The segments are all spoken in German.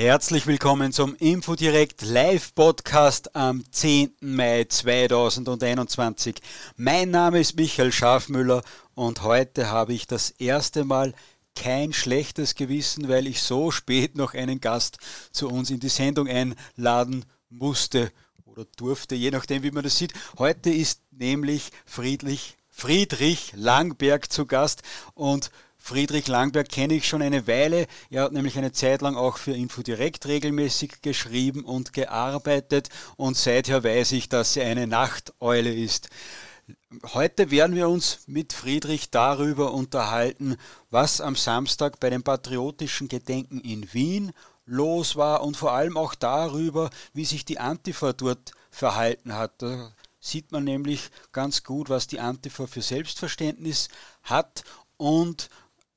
Herzlich willkommen zum Infodirect Live Podcast am 10. Mai 2021. Mein Name ist Michael Schafmüller und heute habe ich das erste Mal kein schlechtes Gewissen, weil ich so spät noch einen Gast zu uns in die Sendung einladen musste oder durfte, je nachdem, wie man das sieht. Heute ist nämlich Friedrich, Friedrich Langberg zu Gast und Friedrich Langberg kenne ich schon eine Weile. Er hat nämlich eine Zeit lang auch für Infodirect regelmäßig geschrieben und gearbeitet und seither weiß ich, dass er eine Nachteule ist. Heute werden wir uns mit Friedrich darüber unterhalten, was am Samstag bei dem patriotischen Gedenken in Wien los war und vor allem auch darüber, wie sich die Antifa dort verhalten hat. Da sieht man nämlich ganz gut, was die Antifa für Selbstverständnis hat und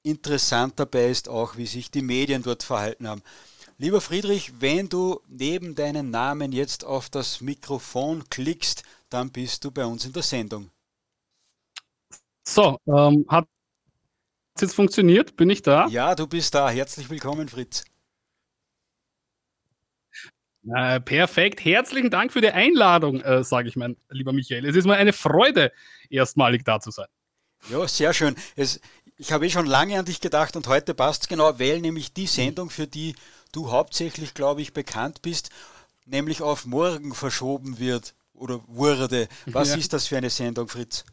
interessant dabei ist auch, wie sich die Medien dort verhalten haben. Lieber Friedrich, wenn du neben deinem Namen jetzt auf das Mikrofon klickst, dann bist du bei uns in der Sendung. So, ähm, hat es jetzt funktioniert? Bin ich da? Ja, du bist da. Herzlich willkommen, Fritz. Äh, perfekt. Herzlichen Dank für die Einladung, äh, sage ich mein lieber Michael. Es ist mir eine Freude, erstmalig da zu sein. Ja, sehr schön. Es, ich habe eh schon lange an dich gedacht und heute passt es genau, weil nämlich die Sendung, für die du hauptsächlich, glaube ich, bekannt bist, nämlich auf morgen verschoben wird oder wurde. Was ja. ist das für eine Sendung, Fritz?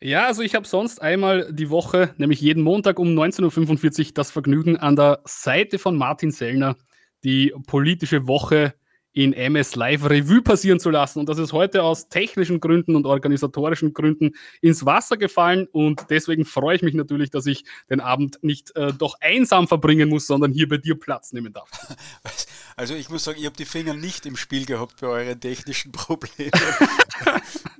Ja, also ich habe sonst einmal die Woche, nämlich jeden Montag um 19.45 Uhr, das Vergnügen an der Seite von Martin Sellner die politische Woche in MS Live Revue passieren zu lassen. Und das ist heute aus technischen Gründen und organisatorischen Gründen ins Wasser gefallen. Und deswegen freue ich mich natürlich, dass ich den Abend nicht äh, doch einsam verbringen muss, sondern hier bei dir Platz nehmen darf. Also ich muss sagen, ich habe die Finger nicht im Spiel gehabt bei euren technischen Problemen.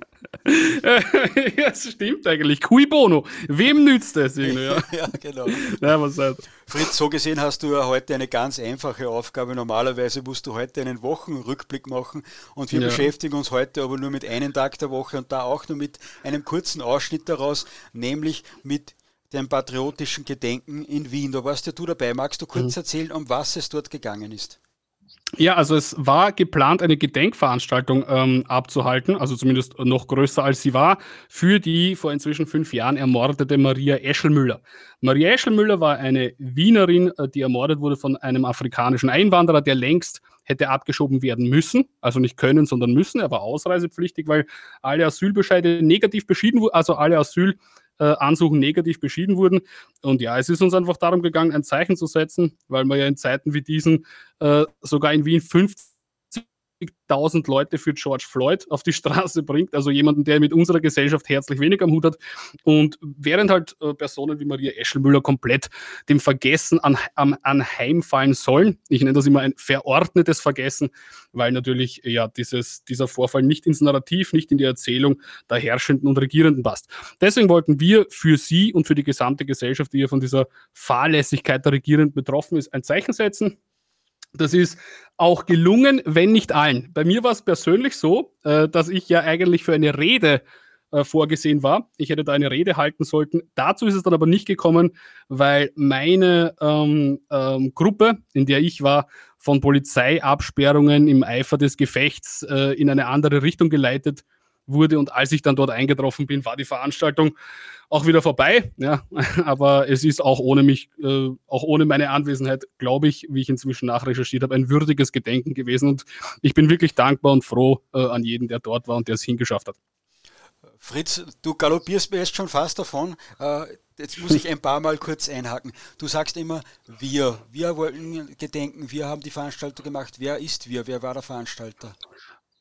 ja, das stimmt eigentlich. Cui bono. Wem nützt es? Ja. ja, genau. Ja, was halt. Fritz, so gesehen hast du ja heute eine ganz einfache Aufgabe. Normalerweise musst du heute einen Wochenrückblick machen und wir ja. beschäftigen uns heute aber nur mit einem Tag der Woche und da auch nur mit einem kurzen Ausschnitt daraus, nämlich mit dem patriotischen Gedenken in Wien. Da warst ja du dabei. Magst du kurz mhm. erzählen, um was es dort gegangen ist? Ja, also es war geplant, eine Gedenkveranstaltung ähm, abzuhalten, also zumindest noch größer als sie war, für die vor inzwischen fünf Jahren ermordete Maria Eschelmüller. Maria Eschelmüller war eine Wienerin, äh, die ermordet wurde von einem afrikanischen Einwanderer, der längst hätte abgeschoben werden müssen, also nicht können, sondern müssen. Er war ausreisepflichtig, weil alle Asylbescheide negativ beschieden wurden, also alle Asyl äh, Ansuchen negativ beschieden wurden. Und ja, es ist uns einfach darum gegangen, ein Zeichen zu setzen, weil man ja in Zeiten wie diesen äh, sogar in Wien 50 50.000 Leute für George Floyd auf die Straße bringt, also jemanden, der mit unserer Gesellschaft herzlich wenig am Hut hat. Und während halt äh, Personen wie Maria Eschelmüller komplett dem Vergessen an, an, anheimfallen sollen, ich nenne das immer ein verordnetes Vergessen, weil natürlich ja dieses, dieser Vorfall nicht ins Narrativ, nicht in die Erzählung der Herrschenden und Regierenden passt. Deswegen wollten wir für sie und für die gesamte Gesellschaft, die ja von dieser Fahrlässigkeit der Regierenden betroffen ist, ein Zeichen setzen. Das ist auch gelungen, wenn nicht allen. Bei mir war es persönlich so, äh, dass ich ja eigentlich für eine Rede äh, vorgesehen war. Ich hätte da eine Rede halten sollten. Dazu ist es dann aber nicht gekommen, weil meine ähm, ähm, Gruppe, in der ich war, von Polizeiabsperrungen im Eifer des Gefechts äh, in eine andere Richtung geleitet wurde. Und als ich dann dort eingetroffen bin, war die Veranstaltung auch wieder vorbei. Ja, aber es ist auch ohne mich, äh, auch ohne meine Anwesenheit, glaube ich, wie ich inzwischen nachrecherchiert habe, ein würdiges Gedenken gewesen. Und ich bin wirklich dankbar und froh äh, an jeden, der dort war und der es hingeschafft hat. Fritz, du galoppierst mir jetzt schon fast davon. Äh, jetzt muss ich ein paar Mal kurz einhaken. Du sagst immer wir. Wir wollten gedenken, wir haben die Veranstaltung gemacht. Wer ist wir? Wer war der Veranstalter?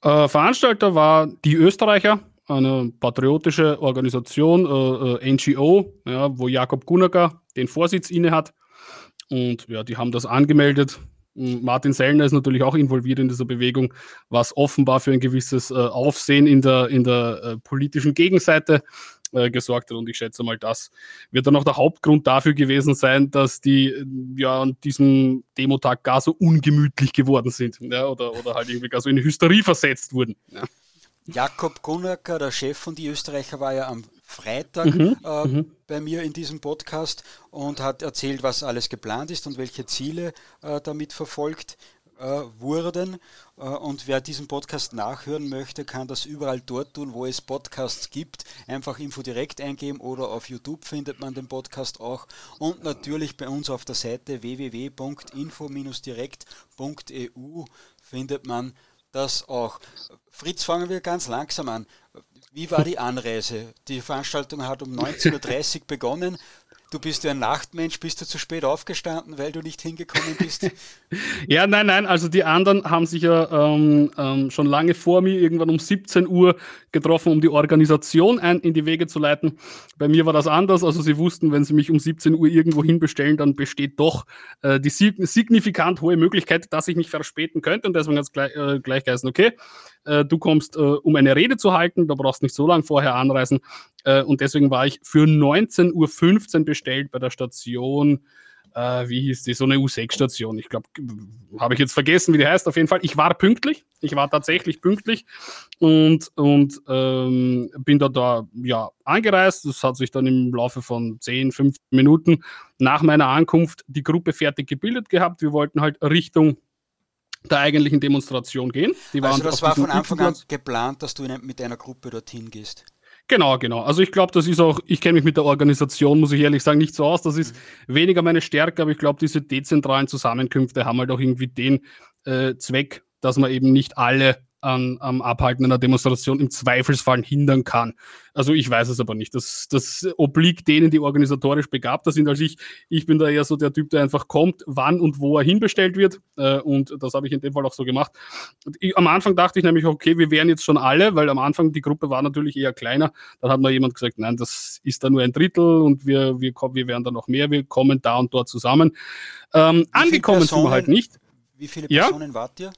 Äh, Veranstalter war die Österreicher, eine patriotische Organisation, äh, äh NGO, ja, wo Jakob Gunacker den Vorsitz inne hat. Und ja, die haben das angemeldet. Martin Sellner ist natürlich auch involviert in dieser Bewegung, was offenbar für ein gewisses äh, Aufsehen in der, in der äh, politischen Gegenseite äh, gesorgt hat. Und ich schätze mal, das wird dann auch der Hauptgrund dafür gewesen sein, dass die äh, ja an diesem Demotag gar so ungemütlich geworden sind ja, oder, oder halt irgendwie gar so in Hysterie versetzt wurden. Ja. Jakob Gunacker, der Chef von die Österreicher, war ja am Freitag mhm, äh, mhm. bei mir in diesem Podcast und hat erzählt, was alles geplant ist und welche Ziele äh, damit verfolgt wurden. Äh, und wer diesen Podcast nachhören möchte, kann das überall dort tun, wo es Podcasts gibt. Einfach Info direkt eingeben oder auf YouTube findet man den Podcast auch. Und natürlich bei uns auf der Seite www.info-direkt.eu findet man das auch. Fritz, fangen wir ganz langsam an. Wie war die Anreise? Die Veranstaltung hat um 19.30 Uhr begonnen. Du bist ja ein Nachtmensch, bist du zu spät aufgestanden, weil du nicht hingekommen bist? ja, nein, nein, also die anderen haben sich ja ähm, ähm, schon lange vor mir irgendwann um 17 Uhr getroffen, um die Organisation ein, in die Wege zu leiten. Bei mir war das anders, also sie wussten, wenn sie mich um 17 Uhr irgendwo hinbestellen, dann besteht doch äh, die signifikant hohe Möglichkeit, dass ich mich verspäten könnte und deswegen hat es gleich, äh, gleich geheißen, okay, äh, du kommst, äh, um eine Rede zu halten, da brauchst nicht so lange vorher anreisen. Äh, und deswegen war ich für 19.15 Uhr bestellt bei der Station. Äh, wie hieß die? So eine U6-Station. Ich glaube, habe ich jetzt vergessen, wie die heißt. Auf jeden Fall, ich war pünktlich. Ich war tatsächlich pünktlich und, und ähm, bin da, da ja, angereist. Das hat sich dann im Laufe von 10, 15 Minuten nach meiner Ankunft die Gruppe fertig gebildet gehabt. Wir wollten halt Richtung der eigentlichen Demonstration gehen. also das war von Anfang an geplant, dass du mit einer Gruppe dorthin gehst. Genau, genau. Also ich glaube, das ist auch, ich kenne mich mit der Organisation, muss ich ehrlich sagen, nicht so aus. Das ist mhm. weniger meine Stärke, aber ich glaube, diese dezentralen Zusammenkünfte haben halt auch irgendwie den äh, Zweck, dass man eben nicht alle an, am Abhalten einer Demonstration im Zweifelsfall hindern kann. Also ich weiß es aber nicht. Das, das obliegt denen, die organisatorisch begabter sind als ich. Ich bin da eher so der Typ, der einfach kommt, wann und wo er hinbestellt wird. Äh, und das habe ich in dem Fall auch so gemacht. Ich, am Anfang dachte ich nämlich, okay, wir wären jetzt schon alle, weil am Anfang die Gruppe war natürlich eher kleiner. Dann hat mal jemand gesagt, nein, das ist da nur ein Drittel und wir, wir, wir werden da noch mehr, wir kommen da und dort zusammen. Ähm, angekommen sind wir halt nicht. Wie viele Personen ja? wart ihr?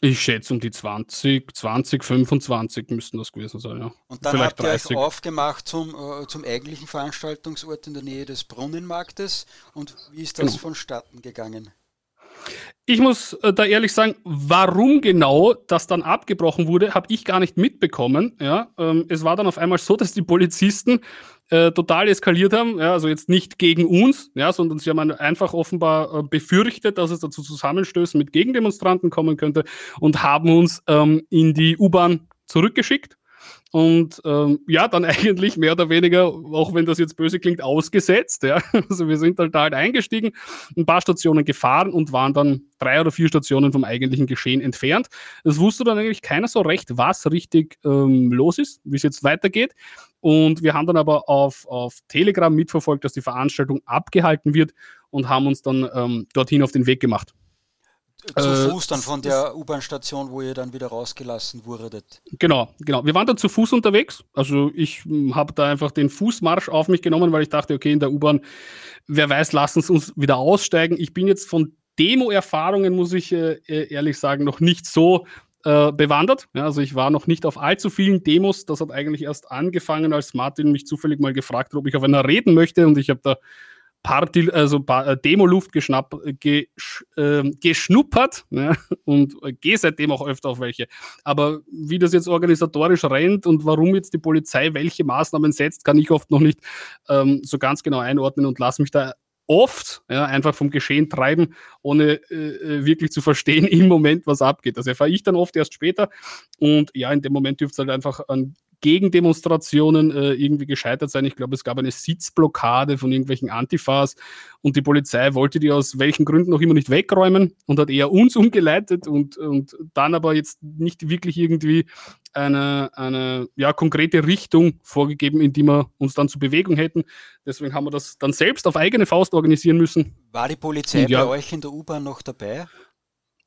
Ich schätze um die 20, 20, 25 müssten das gewesen sein, ja. Und dann Vielleicht habt ihr 30. euch aufgemacht zum, äh, zum eigentlichen Veranstaltungsort in der Nähe des Brunnenmarktes. Und wie ist das genau. vonstatten gegangen? Ich muss äh, da ehrlich sagen, warum genau das dann abgebrochen wurde, habe ich gar nicht mitbekommen. Ja? Ähm, es war dann auf einmal so, dass die Polizisten äh, total eskaliert haben. Ja? Also jetzt nicht gegen uns, ja, sondern sie haben einfach offenbar äh, befürchtet, dass es dazu Zusammenstößen mit Gegendemonstranten kommen könnte und haben uns ähm, in die U-Bahn zurückgeschickt und ähm, ja, dann eigentlich mehr oder weniger, auch wenn das jetzt böse klingt, ausgesetzt. Ja. Also wir sind halt da halt eingestiegen, ein paar Stationen gefahren und waren dann drei oder vier Stationen vom eigentlichen Geschehen entfernt. Es wusste dann eigentlich keiner so recht, was richtig ähm, los ist, wie es jetzt weitergeht. Und wir haben dann aber auf, auf Telegram mitverfolgt, dass die Veranstaltung abgehalten wird und haben uns dann ähm, dorthin auf den Weg gemacht. Zu äh, Fuß dann von der U-Bahn-Station, wo ihr dann wieder rausgelassen wurdet. Genau, genau. Wir waren dann zu Fuß unterwegs. Also ich hm, habe da einfach den Fußmarsch auf mich genommen, weil ich dachte, okay, in der U-Bahn, wer weiß, lassen Sie uns wieder aussteigen. Ich bin jetzt von Demo-Erfahrungen, muss ich äh, e-, ehrlich sagen, noch nicht so äh, bewandert. Ja, also ich war noch nicht auf allzu vielen Demos. Das hat eigentlich erst angefangen, als Martin mich zufällig mal gefragt hat, ob ich auf einer reden möchte. Und ich habe da Party, also äh, Demo-Luft geschnapp, gesch, äh, geschnuppert ne? und gehe seitdem auch öfter auf welche. Aber wie das jetzt organisatorisch rennt und warum jetzt die Polizei welche Maßnahmen setzt, kann ich oft noch nicht ähm, so ganz genau einordnen und lasse mich da oft ja, einfach vom Geschehen treiben, ohne äh, äh wirklich zu verstehen im Moment, was abgeht. Das erfahre ich dann oft erst später. Und ja, in dem Moment dürfte es halt einfach an Gegendemonstrationen äh, irgendwie gescheitert sein. Ich glaube, es gab eine Sitzblockade von irgendwelchen Antifas und die Polizei wollte die aus welchen Gründen noch immer nicht wegräumen und hat eher uns umgeleitet und, und dann aber jetzt nicht wirklich irgendwie eine, eine ja, konkrete Richtung vorgegeben, in die wir uns dann zur Bewegung hätten. Deswegen haben wir das dann selbst auf eigene Faust organisieren müssen. War die Polizei ja, bei euch in der U-Bahn noch dabei?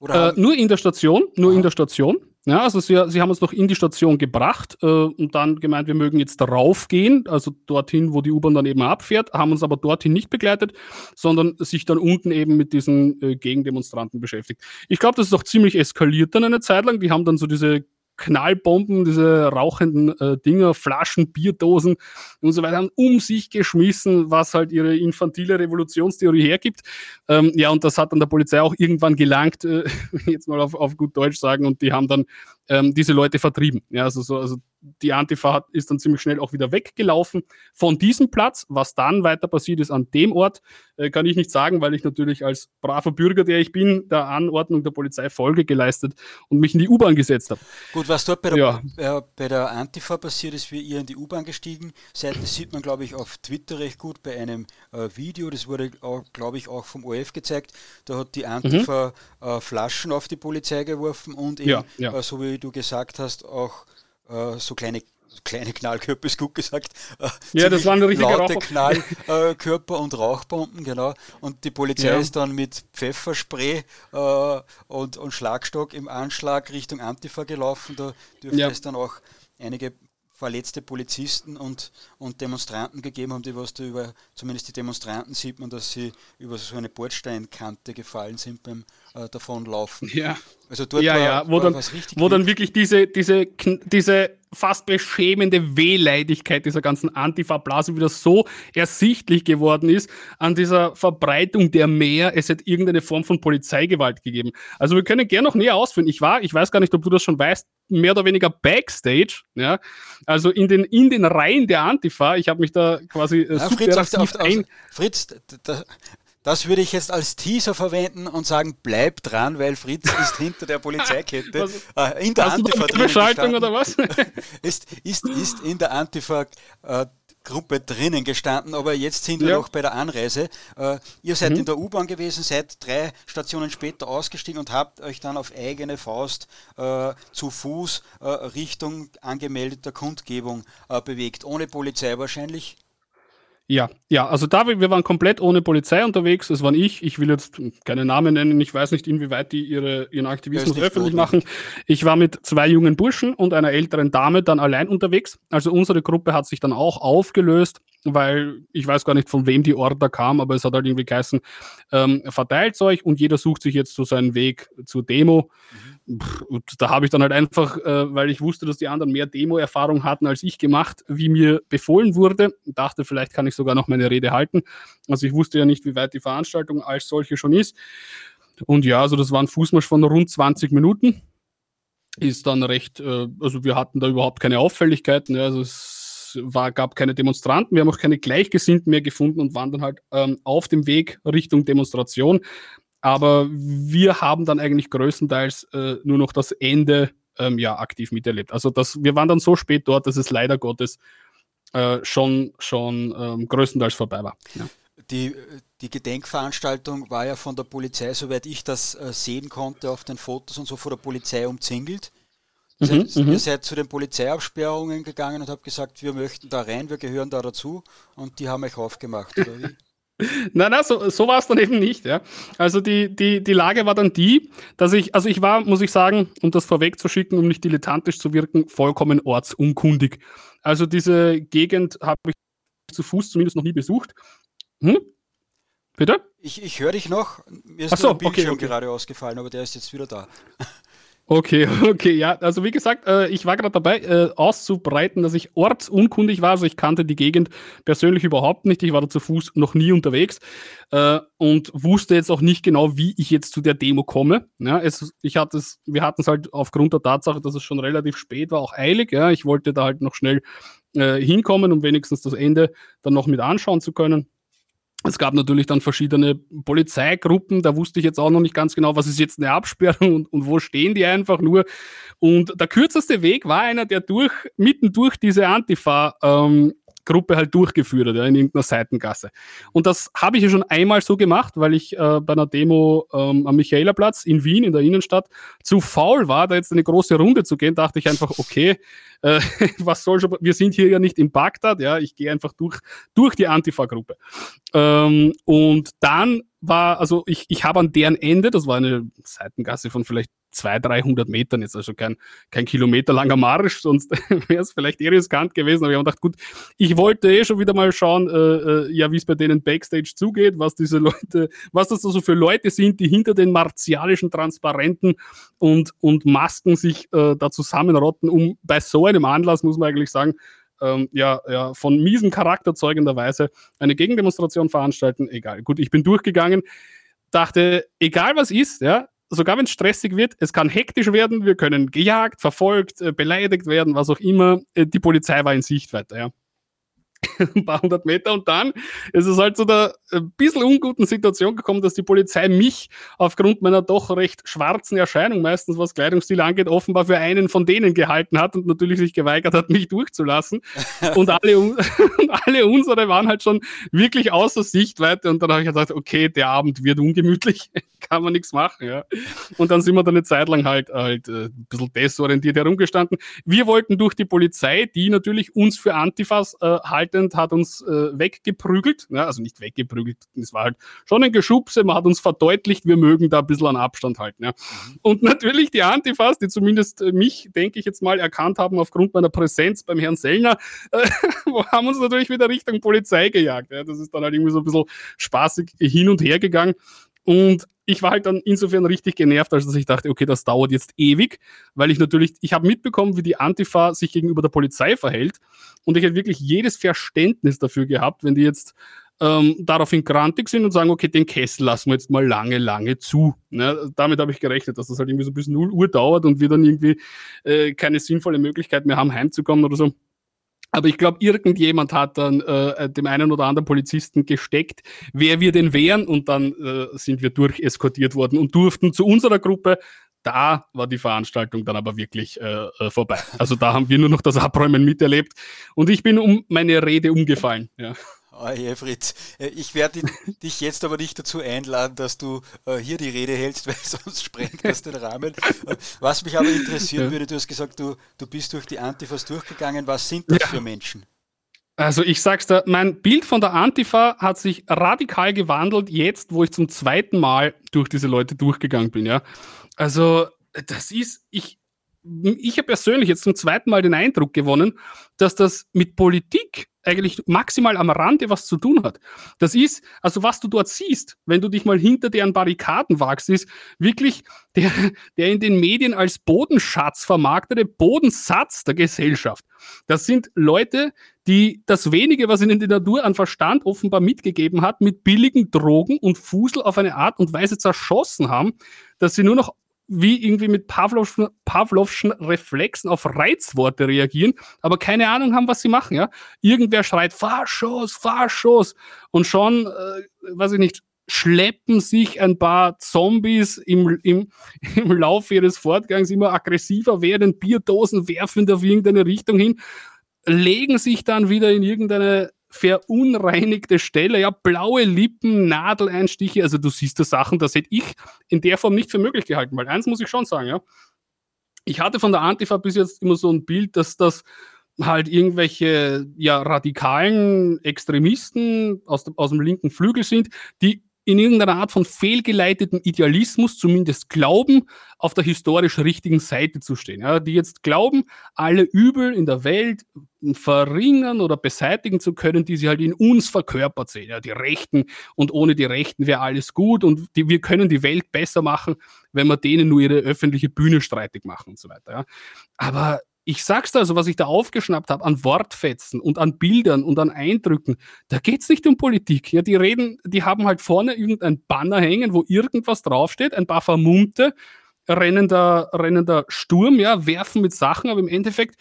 Äh, nur in der Station, nur Aha. in der Station. Ja, also sie, sie haben uns noch in die Station gebracht äh, und dann gemeint, wir mögen jetzt darauf gehen, also dorthin, wo die U-Bahn dann eben abfährt, haben uns aber dorthin nicht begleitet, sondern sich dann unten eben mit diesen äh, Gegendemonstranten beschäftigt. Ich glaube, das ist auch ziemlich eskaliert dann eine Zeit lang. Die haben dann so diese Knallbomben, diese rauchenden äh, Dinger, Flaschen, Bierdosen und so weiter, haben um sich geschmissen, was halt ihre infantile Revolutionstheorie hergibt. Ähm, ja, und das hat dann der Polizei auch irgendwann gelangt, äh, jetzt mal auf, auf gut Deutsch sagen, und die haben dann ähm, diese Leute vertrieben. Ja, also, so, also die Antifa ist dann ziemlich schnell auch wieder weggelaufen von diesem Platz. Was dann weiter passiert ist an dem Ort, äh, kann ich nicht sagen, weil ich natürlich als braver Bürger, der ich bin, der Anordnung der Polizei Folge geleistet und mich in die U-Bahn gesetzt habe. Gut, was dort bei der, ja. äh, bei der Antifa passiert ist, wie ihr in die U-Bahn gestiegen seid, das sieht man, glaube ich, auf Twitter recht gut bei einem äh, Video. Das wurde, glaube ich, auch vom OF gezeigt. Da hat die Antifa mhm. Äh, Flaschen auf die Polizei geworfen und eben, ja, ja. Äh, so wie du gesagt hast, auch äh, so kleine kleine Knallkörper ist gut gesagt. Äh, ja, das waren richtige laute Knallkörper und Rauchbomben, genau. Und die Polizei ja. ist dann mit Pfefferspray äh, und, und Schlagstock im Anschlag Richtung Antifa gelaufen. Da dürfte ja. es dann auch einige verletzte Polizisten und, und Demonstranten gegeben haben, die was da über, zumindest die Demonstranten sieht man, dass sie über so eine Bordsteinkante gefallen sind beim äh, Davonlaufen. Ja. Also dort ja, war, ja, wo, war dann, wo dann wirklich diese, diese, diese fast beschämende Wehleidigkeit dieser ganzen Antifa-Blase wieder so ersichtlich geworden ist an dieser Verbreitung der mehr, es hätte irgendeine Form von Polizeigewalt gegeben. Also wir können gerne noch näher ausführen. Ich war, ich weiß gar nicht, ob du das schon weißt, mehr oder weniger Backstage, ja, also in den, in den Reihen der Antifa. Ich habe mich da quasi äh, ja, Fritz, auf, auf, auf, Fritz da, das würde ich jetzt als Teaser verwenden und sagen, bleib dran, weil Fritz ist hinter der Polizeikette. was, äh, in der Antifa oder was? ist, ist, ist in der Antifa äh, Gruppe drinnen gestanden, aber jetzt sind wir ja. noch bei der Anreise. Äh, ihr seid mhm. in der U-Bahn gewesen, seid drei Stationen später ausgestiegen und habt euch dann auf eigene Faust äh, zu Fuß äh, Richtung angemeldeter Kundgebung äh, bewegt, ohne Polizei wahrscheinlich. Ja, ja, also da, wir waren komplett ohne Polizei unterwegs. Das waren ich. Ich will jetzt keine Namen nennen. Ich weiß nicht, inwieweit die ihre, ihren Aktivismus öffentlich machen. Ich war mit zwei jungen Burschen und einer älteren Dame dann allein unterwegs. Also unsere Gruppe hat sich dann auch aufgelöst, weil ich weiß gar nicht, von wem die Order kam, aber es hat halt irgendwie geheißen, ähm, verteilt euch und jeder sucht sich jetzt so seinen Weg zur Demo. Mhm und da habe ich dann halt einfach, äh, weil ich wusste, dass die anderen mehr Demo-Erfahrung hatten als ich gemacht, wie mir befohlen wurde. Dachte, vielleicht kann ich sogar noch meine Rede halten. Also ich wusste ja nicht, wie weit die Veranstaltung als solche schon ist. Und ja, also das war ein Fußmarsch von rund 20 Minuten. Ist dann recht, äh, also wir hatten da überhaupt keine Auffälligkeiten. Ja, also es war, gab keine Demonstranten, wir haben auch keine Gleichgesinnten mehr gefunden und waren dann halt ähm, auf dem Weg Richtung Demonstration. Aber wir haben dann eigentlich größtenteils äh, nur noch das Ende ähm, ja, aktiv miterlebt. Also das, wir waren dann so spät dort, dass es leider Gottes äh, schon, schon ähm, größtenteils vorbei war. Ja. Die, die Gedenkveranstaltung war ja von der Polizei, soweit ich das äh, sehen konnte, auf den Fotos und so von der Polizei umzingelt. Mhm, ihr mhm. seid zu den Polizeiabsperrungen gegangen und habt gesagt, wir möchten da rein, wir gehören da dazu und die haben euch aufgemacht, oder wie? Nein, nein, so, so war es dann eben nicht. Ja. Also die, die, die Lage war dann die, dass ich, also ich war, muss ich sagen, um das vorwegzuschicken, um nicht dilettantisch zu wirken, vollkommen ortsunkundig. Also diese Gegend habe ich zu Fuß zumindest noch nie besucht. Hm? Bitte? Ich, ich höre dich noch. Mir ist Ach so, der Bildschirm okay, okay. gerade ausgefallen, aber der ist jetzt wieder da. Okay, okay, ja. Also wie gesagt, äh, ich war gerade dabei, äh, auszubreiten, dass ich ortsunkundig war. Also ich kannte die Gegend persönlich überhaupt nicht. Ich war da zu Fuß noch nie unterwegs äh, und wusste jetzt auch nicht genau, wie ich jetzt zu der Demo komme. Ja, es, ich hatte es, wir hatten es halt aufgrund der Tatsache, dass es schon relativ spät war, auch eilig. Ja. Ich wollte da halt noch schnell äh, hinkommen, um wenigstens das Ende dann noch mit anschauen zu können. Es gab natürlich dann verschiedene Polizeigruppen, da wusste ich jetzt auch noch nicht ganz genau, was ist jetzt eine Absperrung und, und wo stehen die einfach nur. Und der kürzeste Weg war einer, der durch, mitten durch diese Antifa ähm, Gruppe halt durchgeführt hat, ja, in irgendeiner Seitengasse. Und das habe ich ja schon einmal so gemacht, weil ich äh, bei einer Demo ähm, am Michaelerplatz in Wien, in der Innenstadt, zu faul war, da jetzt eine große Runde zu gehen, dachte ich einfach, okay, äh, was soll schon, wir sind hier ja nicht in Bagdad, ja, ich gehe einfach durch, durch die Antifa-Gruppe. Ähm, und dann war, also ich, ich habe an deren Ende, das war eine Seitengasse von vielleicht 200, 300 Metern, jetzt also kein, kein kilometerlanger Marsch, sonst wäre es vielleicht eh riskant gewesen. Aber ich habe gedacht, gut, ich wollte eh schon wieder mal schauen, äh, äh, ja, wie es bei denen Backstage zugeht, was diese Leute, was das also für Leute sind, die hinter den martialischen Transparenten und, und Masken sich äh, da zusammenrotten, um bei so einem Anlass, muss man eigentlich sagen, ähm, ja, ja, von miesen Charakter zeugenderweise eine Gegendemonstration veranstalten. Egal. Gut, ich bin durchgegangen, dachte, egal was ist, ja, sogar wenn es stressig wird, es kann hektisch werden, wir können gejagt, verfolgt, äh, beleidigt werden, was auch immer. Äh, die Polizei war in Sichtweite, ja. Ein paar hundert Meter und dann ist es halt zu der ein äh, bisschen unguten Situation gekommen, dass die Polizei mich aufgrund meiner doch recht schwarzen Erscheinung, meistens was Kleidungsstil angeht, offenbar für einen von denen gehalten hat und natürlich sich geweigert hat, mich durchzulassen. und, alle, und alle unsere waren halt schon wirklich außer Sichtweite und dann habe ich gesagt, okay, der Abend wird ungemütlich, kann man nichts machen. Ja. Und dann sind wir dann eine Zeit lang halt, halt äh, ein bisschen desorientiert herumgestanden. Wir wollten durch die Polizei, die natürlich uns für Antifas äh, haltend hat uns äh, weggeprügelt, ja, also nicht weggeprügelt, es war halt schon ein Geschubse, man hat uns verdeutlicht, wir mögen da ein bisschen an Abstand halten. Ja. Mhm. Und natürlich die Antifas, die zumindest äh, mich, denke ich jetzt mal, erkannt haben aufgrund meiner Präsenz beim Herrn Sellner, äh, haben uns natürlich wieder Richtung Polizei gejagt. Ja. Das ist dann halt irgendwie so ein bisschen spaßig hin und her gegangen. Und ich war halt dann insofern richtig genervt, als dass ich dachte, okay, das dauert jetzt ewig, weil ich natürlich, ich habe mitbekommen, wie die Antifa sich gegenüber der Polizei verhält und ich hätte wirklich jedes Verständnis dafür gehabt, wenn die jetzt ähm, daraufhin grantig sind und sagen, okay, den Kessel lassen wir jetzt mal lange, lange zu. Ne? Damit habe ich gerechnet, dass das halt irgendwie so bis 0 Uhr dauert und wir dann irgendwie äh, keine sinnvolle Möglichkeit mehr haben, heimzukommen oder so. Aber ich glaube, irgendjemand hat dann äh, dem einen oder anderen Polizisten gesteckt, wer wir denn wären. Und dann äh, sind wir durcheskortiert worden und durften zu unserer Gruppe. Da war die Veranstaltung dann aber wirklich äh, äh vorbei. Also da haben wir nur noch das Abräumen miterlebt. Und ich bin um meine Rede umgefallen. Ja. Oh je, Fritz. Äh, ich werde dich jetzt aber nicht dazu einladen, dass du äh, hier die Rede hältst, weil sonst sprengt das den Rahmen. Äh, was mich aber interessieren würde, du hast gesagt, du, du bist durch die Antifas durchgegangen. Was sind das ja. für Menschen? Also ich sag's dir, mein Bild von der Antifa hat sich radikal gewandelt, jetzt, wo ich zum zweiten Mal durch diese Leute durchgegangen bin, ja. Also, das ist, ich, ich habe persönlich jetzt zum zweiten Mal den Eindruck gewonnen, dass das mit Politik eigentlich maximal am Rande was zu tun hat. Das ist, also was du dort siehst, wenn du dich mal hinter deren Barrikaden wagst, ist wirklich der, der in den Medien als Bodenschatz vermarktete Bodensatz der Gesellschaft. Das sind Leute, die das wenige, was ihnen die Natur an Verstand offenbar mitgegeben hat, mit billigen Drogen und Fusel auf eine Art und Weise zerschossen haben, dass sie nur noch wie irgendwie mit Pavlovschen, Pavlovschen Reflexen auf Reizworte reagieren, aber keine Ahnung haben, was sie machen. Ja? Irgendwer schreit Faschos, Faschos und schon, äh, weiß ich nicht, schleppen sich ein paar Zombies im, im, im Laufe ihres Fortgangs immer aggressiver werden, Bierdosen werfen auf irgendeine Richtung hin, legen sich dann wieder in irgendeine verunreinigte Stelle, ja, blaue Lippen, Nadeleinstiche, also du siehst da Sachen, das hätte ich in der Form nicht für möglich gehalten, weil eins muss ich schon sagen, ja, ich hatte von der Antifa bis jetzt immer so ein Bild, dass das halt irgendwelche ja, radikalen Extremisten aus, aus dem linken Flügel sind, die in irgendeiner Art von fehlgeleiteten Idealismus zumindest glauben, auf der historisch richtigen Seite zu stehen. Ja, die jetzt glauben, alle Übel in der Welt verringern oder beseitigen zu können, die sie halt in uns verkörpert sehen. Ja, die Rechten und ohne die Rechten wäre alles gut und die, wir können die Welt besser machen, wenn wir denen nur ihre öffentliche Bühne streitig machen und so weiter. Ja. Aber ich sag's da, also was ich da aufgeschnappt habe an Wortfetzen und an Bildern und an Eindrücken, da geht's nicht um Politik. Ja, die reden, die haben halt vorne irgendein Banner hängen, wo irgendwas draufsteht, ein paar Vermummte, rennen da, rennen da Sturm, ja, werfen mit Sachen, aber im Endeffekt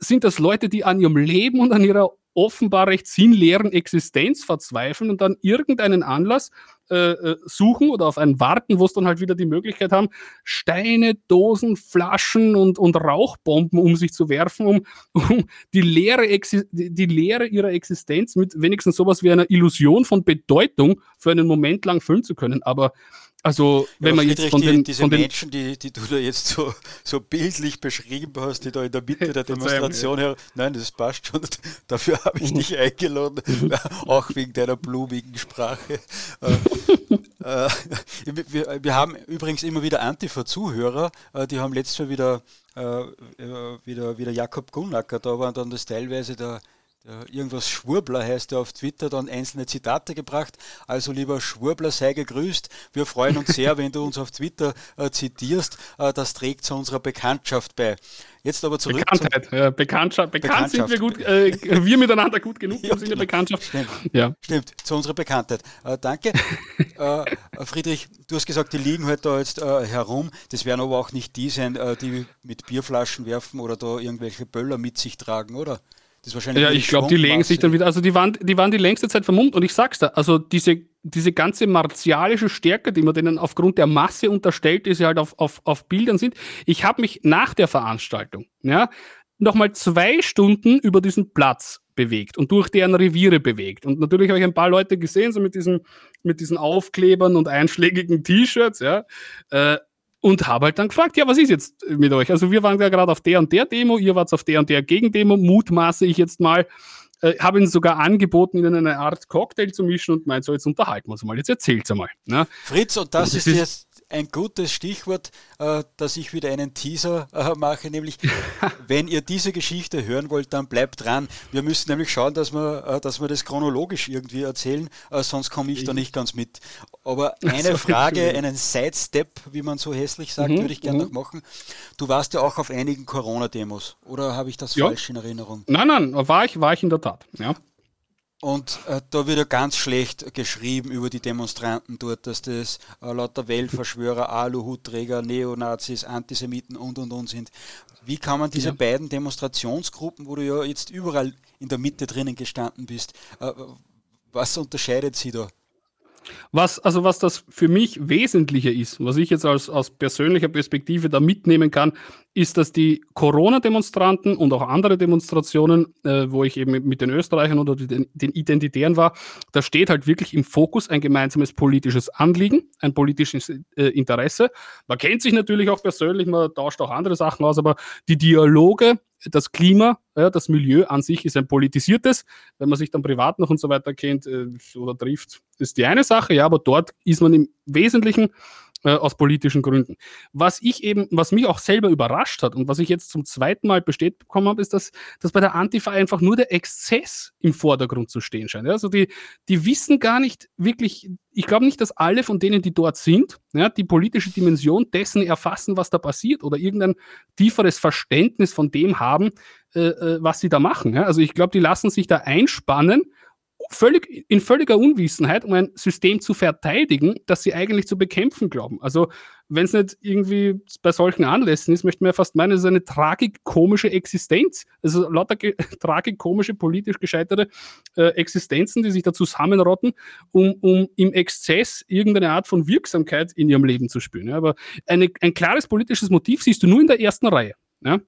sind das Leute, die an ihrem Leben und an ihrer offenbar recht sinnleeren Existenz verzweifeln und dann irgendeinen Anlass äh, äh, suchen oder auf einen warten, wo es dann halt wieder die Möglichkeit haben, Steine, Dosen, Flaschen und, und Rauchbomben um sich zu werfen, um, um die, Leere die, Leere ihrer Existenz mit wenigstens sowas wie einer Illusion von Bedeutung für einen Moment lang füllen zu können. Aber also, wenn ja, man jetzt von den, diese von den Menschen, die, die du da jetzt so, so bildlich beschrieben hast, die da in der Mitte der Demonstration her, nein, das passt schon, dafür habe ich dich eingeladen, auch wegen deiner blumigen Sprache. Äh, äh, wir, wir, haben übrigens immer wieder Antifa-Zuhörer, äh, die haben letztes Mal wieder, äh, wieder, wieder Jakob Gunnacker da war und dann das teilweise der irgendwas Schwurbler heißt er auf Twitter, dann einzelne Zitate gebracht. Also lieber Schwurbler, sei gegrüßt. Wir freuen uns sehr, wenn du uns auf Twitter äh, zitierst. Äh, das trägt zu unserer Bekanntschaft bei. Jetzt aber zurück. Bekanntheit, ja, Bekanntschaft. Bekannt sind wir gut, äh, wir miteinander gut genug ja, in der. Bekanntschaft. Stimmt. Ja. Stimmt, zu unserer Bekanntheit. Äh, danke. Äh, Friedrich, du hast gesagt, die liegen heute da jetzt äh, herum. Das werden aber auch nicht die sein, die mit Bierflaschen werfen oder da irgendwelche Böller mit sich tragen, oder? Das wahrscheinlich ja, ich glaube, die legen sich dann wieder. Also die waren, die waren die längste Zeit vermummt und ich sag's da, also diese, diese ganze martialische Stärke, die man denen aufgrund der Masse unterstellt, die sie halt auf, auf, auf Bildern sind. Ich habe mich nach der Veranstaltung, ja, nochmal zwei Stunden über diesen Platz bewegt und durch deren Reviere bewegt. Und natürlich habe ich ein paar Leute gesehen, so mit diesen, mit diesen Aufklebern und einschlägigen T-Shirts, ja. Äh, und habe halt dann gefragt, ja, was ist jetzt mit euch? Also wir waren ja gerade auf der und der Demo, ihr wart auf der und der Gegendemo, mutmaße ich jetzt mal. Äh, habe ihnen sogar angeboten, ihnen eine Art Cocktail zu mischen und meint, so jetzt unterhalten wir uns mal, jetzt erzählt's einmal. Ne? Fritz, und das, und das ist, ist jetzt ein gutes Stichwort, äh, dass ich wieder einen Teaser äh, mache, nämlich wenn ihr diese Geschichte hören wollt, dann bleibt dran. Wir müssen nämlich schauen, dass wir, äh, dass wir das chronologisch irgendwie erzählen, äh, sonst komme ich da nicht ganz mit. Aber eine Frage, einen Sidestep, wie man so hässlich sagt, mhm, würde ich gerne mhm. noch machen. Du warst ja auch auf einigen Corona-Demos, oder habe ich das ja. falsch in Erinnerung? Nein, nein, war ich, war ich in der Tat, ja. Und äh, da wird ja ganz schlecht geschrieben über die Demonstranten dort, dass das äh, lauter Weltverschwörer, Aluhutträger, Neonazis, Antisemiten und und und sind. Wie kann man diese ja. beiden Demonstrationsgruppen, wo du ja jetzt überall in der Mitte drinnen gestanden bist, äh, was unterscheidet sie da? Was, also was das für mich Wesentliche ist, was ich jetzt als, aus persönlicher Perspektive da mitnehmen kann, ist, dass die Corona-Demonstranten und auch andere Demonstrationen, äh, wo ich eben mit den Österreichern oder den, den Identitären war, da steht halt wirklich im Fokus ein gemeinsames politisches Anliegen, ein politisches äh, Interesse. Man kennt sich natürlich auch persönlich, man tauscht auch andere Sachen aus, aber die Dialoge, das Klima, ja, das Milieu an sich ist ein politisiertes. Wenn man sich dann privat noch und so weiter kennt äh, oder trifft, ist die eine Sache, ja, aber dort ist man im Wesentlichen äh, aus politischen Gründen. Was ich eben, was mich auch selber überrascht hat und was ich jetzt zum zweiten Mal bestätigt bekommen habe, ist, dass, dass bei der Antifa einfach nur der Exzess im Vordergrund zu stehen scheint. Also die, die wissen gar nicht wirklich, ich glaube nicht, dass alle von denen, die dort sind, ja, die politische Dimension dessen erfassen, was da passiert oder irgendein tieferes Verständnis von dem haben, äh, äh was sie da machen. Ja. Also ich glaube, die lassen sich da einspannen völlig, in völliger Unwissenheit, um ein System zu verteidigen, das sie eigentlich zu bekämpfen glauben. Also, wenn es nicht irgendwie bei solchen Anlässen ist, möchte man ja fast meinen, es ist eine tragikomische Existenz. Also lauter tragikomische, politisch gescheiterte äh, Existenzen, die sich da zusammenrotten, um, um im Exzess irgendeine Art von Wirksamkeit in ihrem Leben zu spüren. Ja, aber eine, ein klares politisches Motiv siehst du nur in der ersten Reihe. Ja?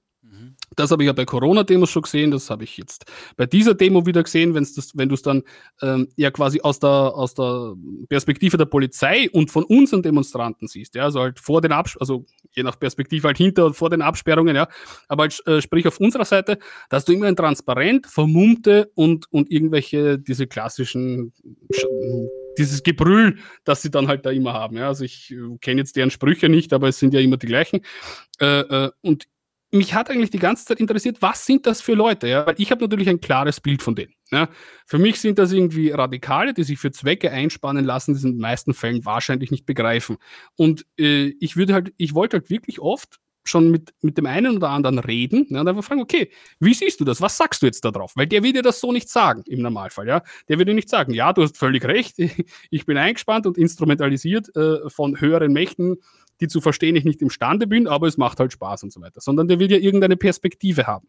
Das habe ich ja bei Corona-Demos schon gesehen, das habe ich jetzt bei dieser Demo wieder gesehen, wenn's das, wenn du es dann ähm, ja quasi aus der, aus der Perspektive der Polizei und von unseren Demonstranten siehst, ja, also halt vor den Abs also je nach Perspektive halt hinter und vor den Absperrungen, ja, aber halt, äh, sprich auf unserer Seite, da hast du immer ein transparent, vermummte und, und irgendwelche, diese klassischen dieses Gebrüll, das sie dann halt da immer haben. Ja. Also ich äh, kenne jetzt deren Sprüche nicht, aber es sind ja immer die gleichen. Äh, äh, und mich hat eigentlich die ganze Zeit interessiert, was sind das für Leute? Ja? Weil ich habe natürlich ein klares Bild von denen. Ja? Für mich sind das irgendwie Radikale, die sich für Zwecke einspannen lassen, die sie in den meisten Fällen wahrscheinlich nicht begreifen. Und äh, ich würde halt, ich wollte halt wirklich oft schon mit, mit dem einen oder anderen reden ja, und einfach fragen, okay, wie siehst du das? Was sagst du jetzt darauf? Weil der wird dir das so nicht sagen im Normalfall. Ja? Der würde nicht sagen, ja, du hast völlig recht, ich bin eingespannt und instrumentalisiert äh, von höheren Mächten, die zu verstehen ich nicht imstande bin, aber es macht halt Spaß und so weiter, sondern der will ja irgendeine Perspektive haben.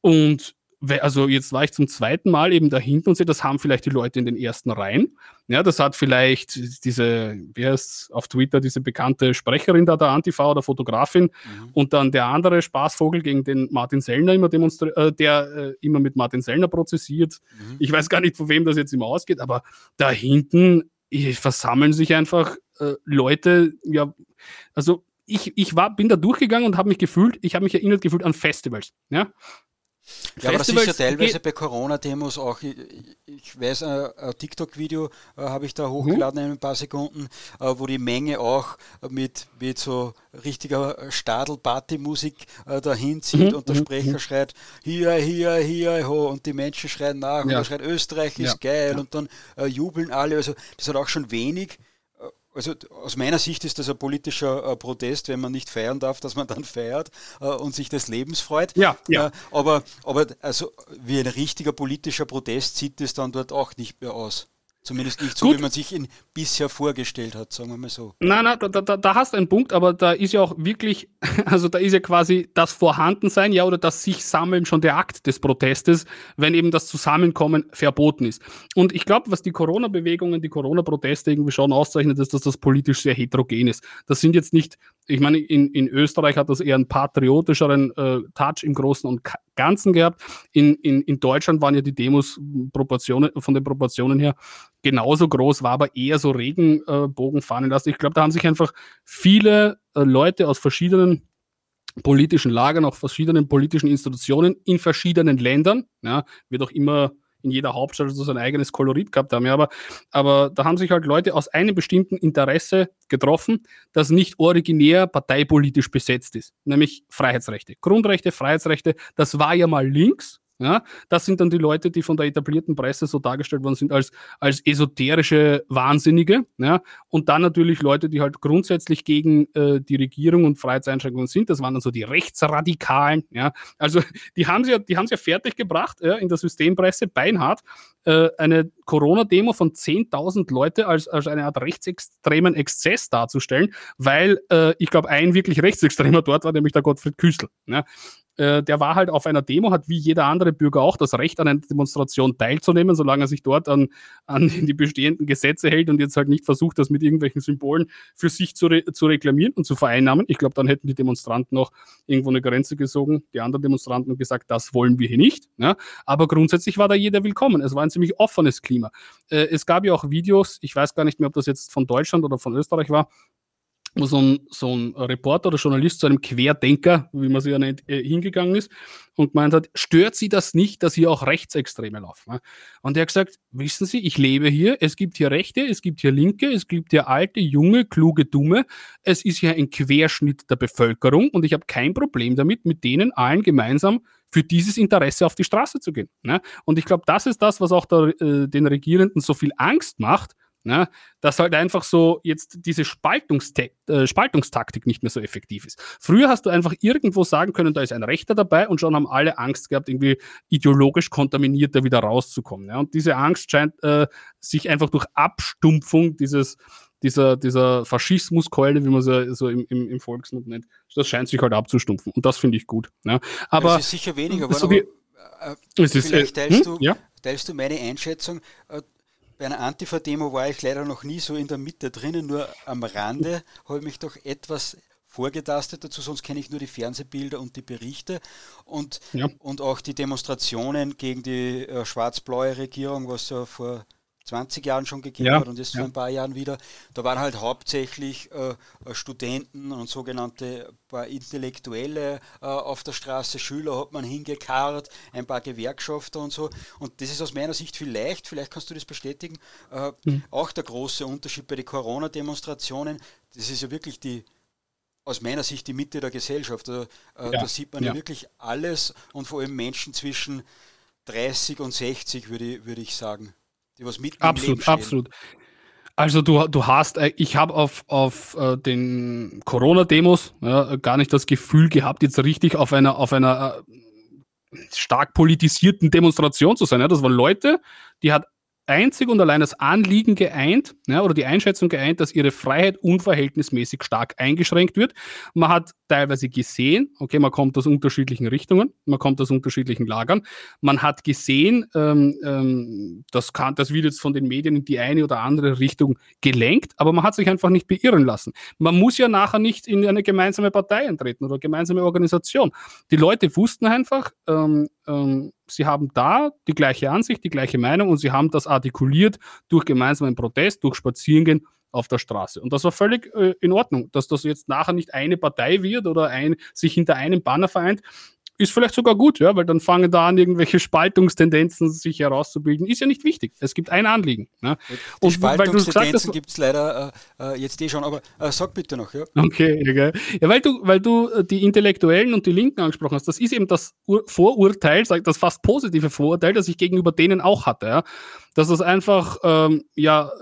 Und also jetzt war ich zum zweiten Mal eben da hinten und sehe, das haben vielleicht die Leute in den ersten Reihen. Ja, das hat vielleicht diese, wer ist auf Twitter, diese bekannte Sprecherin da, der Antifa oder Fotografin mhm. und dann der andere Spaßvogel gegen den Martin Sellner immer demonstriert, äh, der äh, immer mit Martin Sellner prozessiert. Mhm. Ich weiß gar nicht, von wem das jetzt immer ausgeht, aber da hinten versammeln sich einfach äh, Leute, ja, also ich, ich war, bin da durchgegangen und habe mich gefühlt, ich habe mich erinnert gefühlt an Festivals. Ja? Ja, aber das ist ja teilweise bei Corona-Demos auch, ich, ich weiß, ein, ein TikTok-Video äh, habe ich da hochgeladen in ein paar Sekunden, äh, wo die Menge auch mit, mit so richtiger Stadel-Party-Musik äh, dahin zieht mhm. und der mhm. Sprecher mhm. schreit, hier, hier, hier, ho, und die Menschen schreien nach ja. und er schreit, Österreich ist ja. geil und dann äh, jubeln alle, also das hat auch schon wenig also aus meiner Sicht ist das ein politischer äh, Protest, wenn man nicht feiern darf, dass man dann feiert äh, und sich des Lebens freut. Ja, ja. Äh, aber, aber also wie ein richtiger politischer Protest sieht es dann dort auch nicht mehr aus. Zumindest nicht so, Gut. wie man sich ihn bisher vorgestellt hat, sagen wir mal so. Nein, nein, da, da, da hast du einen Punkt, aber da ist ja auch wirklich, also da ist ja quasi das Vorhandensein, ja, oder das sich sammeln schon der Akt des Protestes, wenn eben das Zusammenkommen verboten ist. Und ich glaube, was die Corona-Bewegungen, die Corona-Proteste irgendwie schon auszeichnet, ist, dass das politisch sehr heterogen ist. Das sind jetzt nicht, ich meine, in, in Österreich hat das eher einen patriotischeren äh, Touch im Großen und Ganzen gehabt. In, in, in Deutschland waren ja die Demos Proportionen, von den Proportionen her genauso groß, war aber eher so Regenbogenfahnen lassen. Ich glaube, da haben sich einfach viele äh, Leute aus verschiedenen politischen Lagern, auch verschiedenen politischen Institutionen in verschiedenen Ländern, ja, wird auch immer in jeder Hauptstadt so sein eigenes Kolorit gehabt haben. Ja, aber, aber da haben sich halt Leute aus einem bestimmten Interesse getroffen, das nicht originär parteipolitisch besetzt ist, nämlich Freiheitsrechte. Grundrechte, Freiheitsrechte, das war ja mal links, ja, das sind dann die Leute, die von der etablierten Presse so dargestellt worden sind als, als esoterische Wahnsinnige. Ja, und dann natürlich Leute, die halt grundsätzlich gegen äh, die Regierung und Freiheitseinschränkungen sind. Das waren dann so die Rechtsradikalen. Ja, also die haben sie ja, die haben sie ja fertig gebracht ja, in der Systempresse, beinhart, äh, eine Corona-Demo von 10.000 Leute als, als eine Art rechtsextremen Exzess darzustellen, weil äh, ich glaube, ein wirklich Rechtsextremer dort war, nämlich der Gottfried Küstl. Ja. Äh, der war halt auf einer Demo, hat wie jeder andere Bürger auch das Recht, an einer Demonstration teilzunehmen, solange er sich dort an, an die bestehenden Gesetze hält und jetzt halt nicht versucht, das mit irgendwelchen Symbolen für sich zu, re zu reklamieren und zu vereinnahmen. Ich glaube, dann hätten die Demonstranten noch irgendwo eine Grenze gesogen, die anderen Demonstranten und gesagt, das wollen wir hier nicht. Ja? Aber grundsätzlich war da jeder willkommen. Es war ein ziemlich offenes Klima. Äh, es gab ja auch Videos, ich weiß gar nicht mehr, ob das jetzt von Deutschland oder von Österreich war, so ein, so ein Reporter oder Journalist zu einem Querdenker, wie man sie ja nennt, äh, hingegangen ist und gemeint hat, stört Sie das nicht, dass hier auch Rechtsextreme laufen? Und er hat gesagt, wissen Sie, ich lebe hier, es gibt hier Rechte, es gibt hier Linke, es gibt hier alte, junge, kluge, dumme, es ist hier ein Querschnitt der Bevölkerung und ich habe kein Problem damit, mit denen allen gemeinsam für dieses Interesse auf die Straße zu gehen. Und ich glaube, das ist das, was auch der, äh, den Regierenden so viel Angst macht, Ne? Dass halt einfach so jetzt diese äh, Spaltungstaktik nicht mehr so effektiv ist. Früher hast du einfach irgendwo sagen können, da ist ein Rechter dabei und schon haben alle Angst gehabt, irgendwie ideologisch kontaminiert da wieder rauszukommen. Ne? Und diese Angst scheint äh, sich einfach durch Abstumpfung dieses dieser, dieser Faschismuskeule, wie man sie so im, im, im Volksmund nennt, das scheint sich halt abzustumpfen. Und das finde ich gut. Ja. Aber es ist sicher weniger, so aber, äh, vielleicht ist, äh, teilst, hm? du, ja? teilst du meine Einschätzung. Bei einer Antifa-Demo war ich leider noch nie so in der Mitte drinnen, nur am Rande habe ich mich doch etwas vorgetastet dazu, sonst kenne ich nur die Fernsehbilder und die Berichte und, ja. und auch die Demonstrationen gegen die äh, schwarz-blaue Regierung, was ja vor 20 Jahren schon gegeben ja, hat und jetzt ja. vor ein paar Jahren wieder. Da waren halt hauptsächlich äh, Studenten und sogenannte paar Intellektuelle äh, auf der Straße, Schüler hat man hingekarrt, ein paar Gewerkschafter und so. Und das ist aus meiner Sicht vielleicht, vielleicht kannst du das bestätigen, äh, mhm. auch der große Unterschied bei den Corona-Demonstrationen. Das ist ja wirklich die, aus meiner Sicht die Mitte der Gesellschaft. Also, äh, ja, da sieht man ja. wirklich alles und vor allem Menschen zwischen 30 und 60, würde ich, würde ich sagen die was mitten absolut, Absolut, Also du, du hast, äh, ich habe auf, auf äh, den Corona-Demos ja, gar nicht das Gefühl gehabt, jetzt richtig auf einer, auf einer äh, stark politisierten Demonstration zu sein. Ja. Das waren Leute, die hat einzig und allein das Anliegen geeint ja, oder die Einschätzung geeint, dass ihre Freiheit unverhältnismäßig stark eingeschränkt wird. Man hat teilweise gesehen, okay, man kommt aus unterschiedlichen Richtungen, man kommt aus unterschiedlichen Lagern. Man hat gesehen, ähm, ähm, das, kann, das wird jetzt von den Medien in die eine oder andere Richtung gelenkt, aber man hat sich einfach nicht beirren lassen. Man muss ja nachher nicht in eine gemeinsame Partei eintreten oder gemeinsame Organisation. Die Leute wussten einfach, ähm, ähm sie haben da die gleiche Ansicht, die gleiche Meinung und sie haben das artikuliert durch gemeinsamen Protest, durch Spazierengehen auf der Straße. Und das war völlig äh, in Ordnung, dass das jetzt nachher nicht eine Partei wird oder ein, sich hinter einem Banner vereint. ist vielleicht sogar gut, ja, weil dann fangen da an, irgendwelche Spaltungstendenzen sich herauszubilden. Ist ja nicht wichtig. Es gibt ein Anliegen. Die und Spaltungstendenzen gibt es leider äh, äh, jetzt eh schon, aber äh, sag bitte noch, ja. Okay, okay. Ja, weil du, weil du äh, die Intellektuellen und die Linken angesprochen hast, das ist eben das Ur Vorurteil, das fast positive Vorurteil, das ich gegenüber denen auch hatte, ja. Dass das einfach, ähm, ja,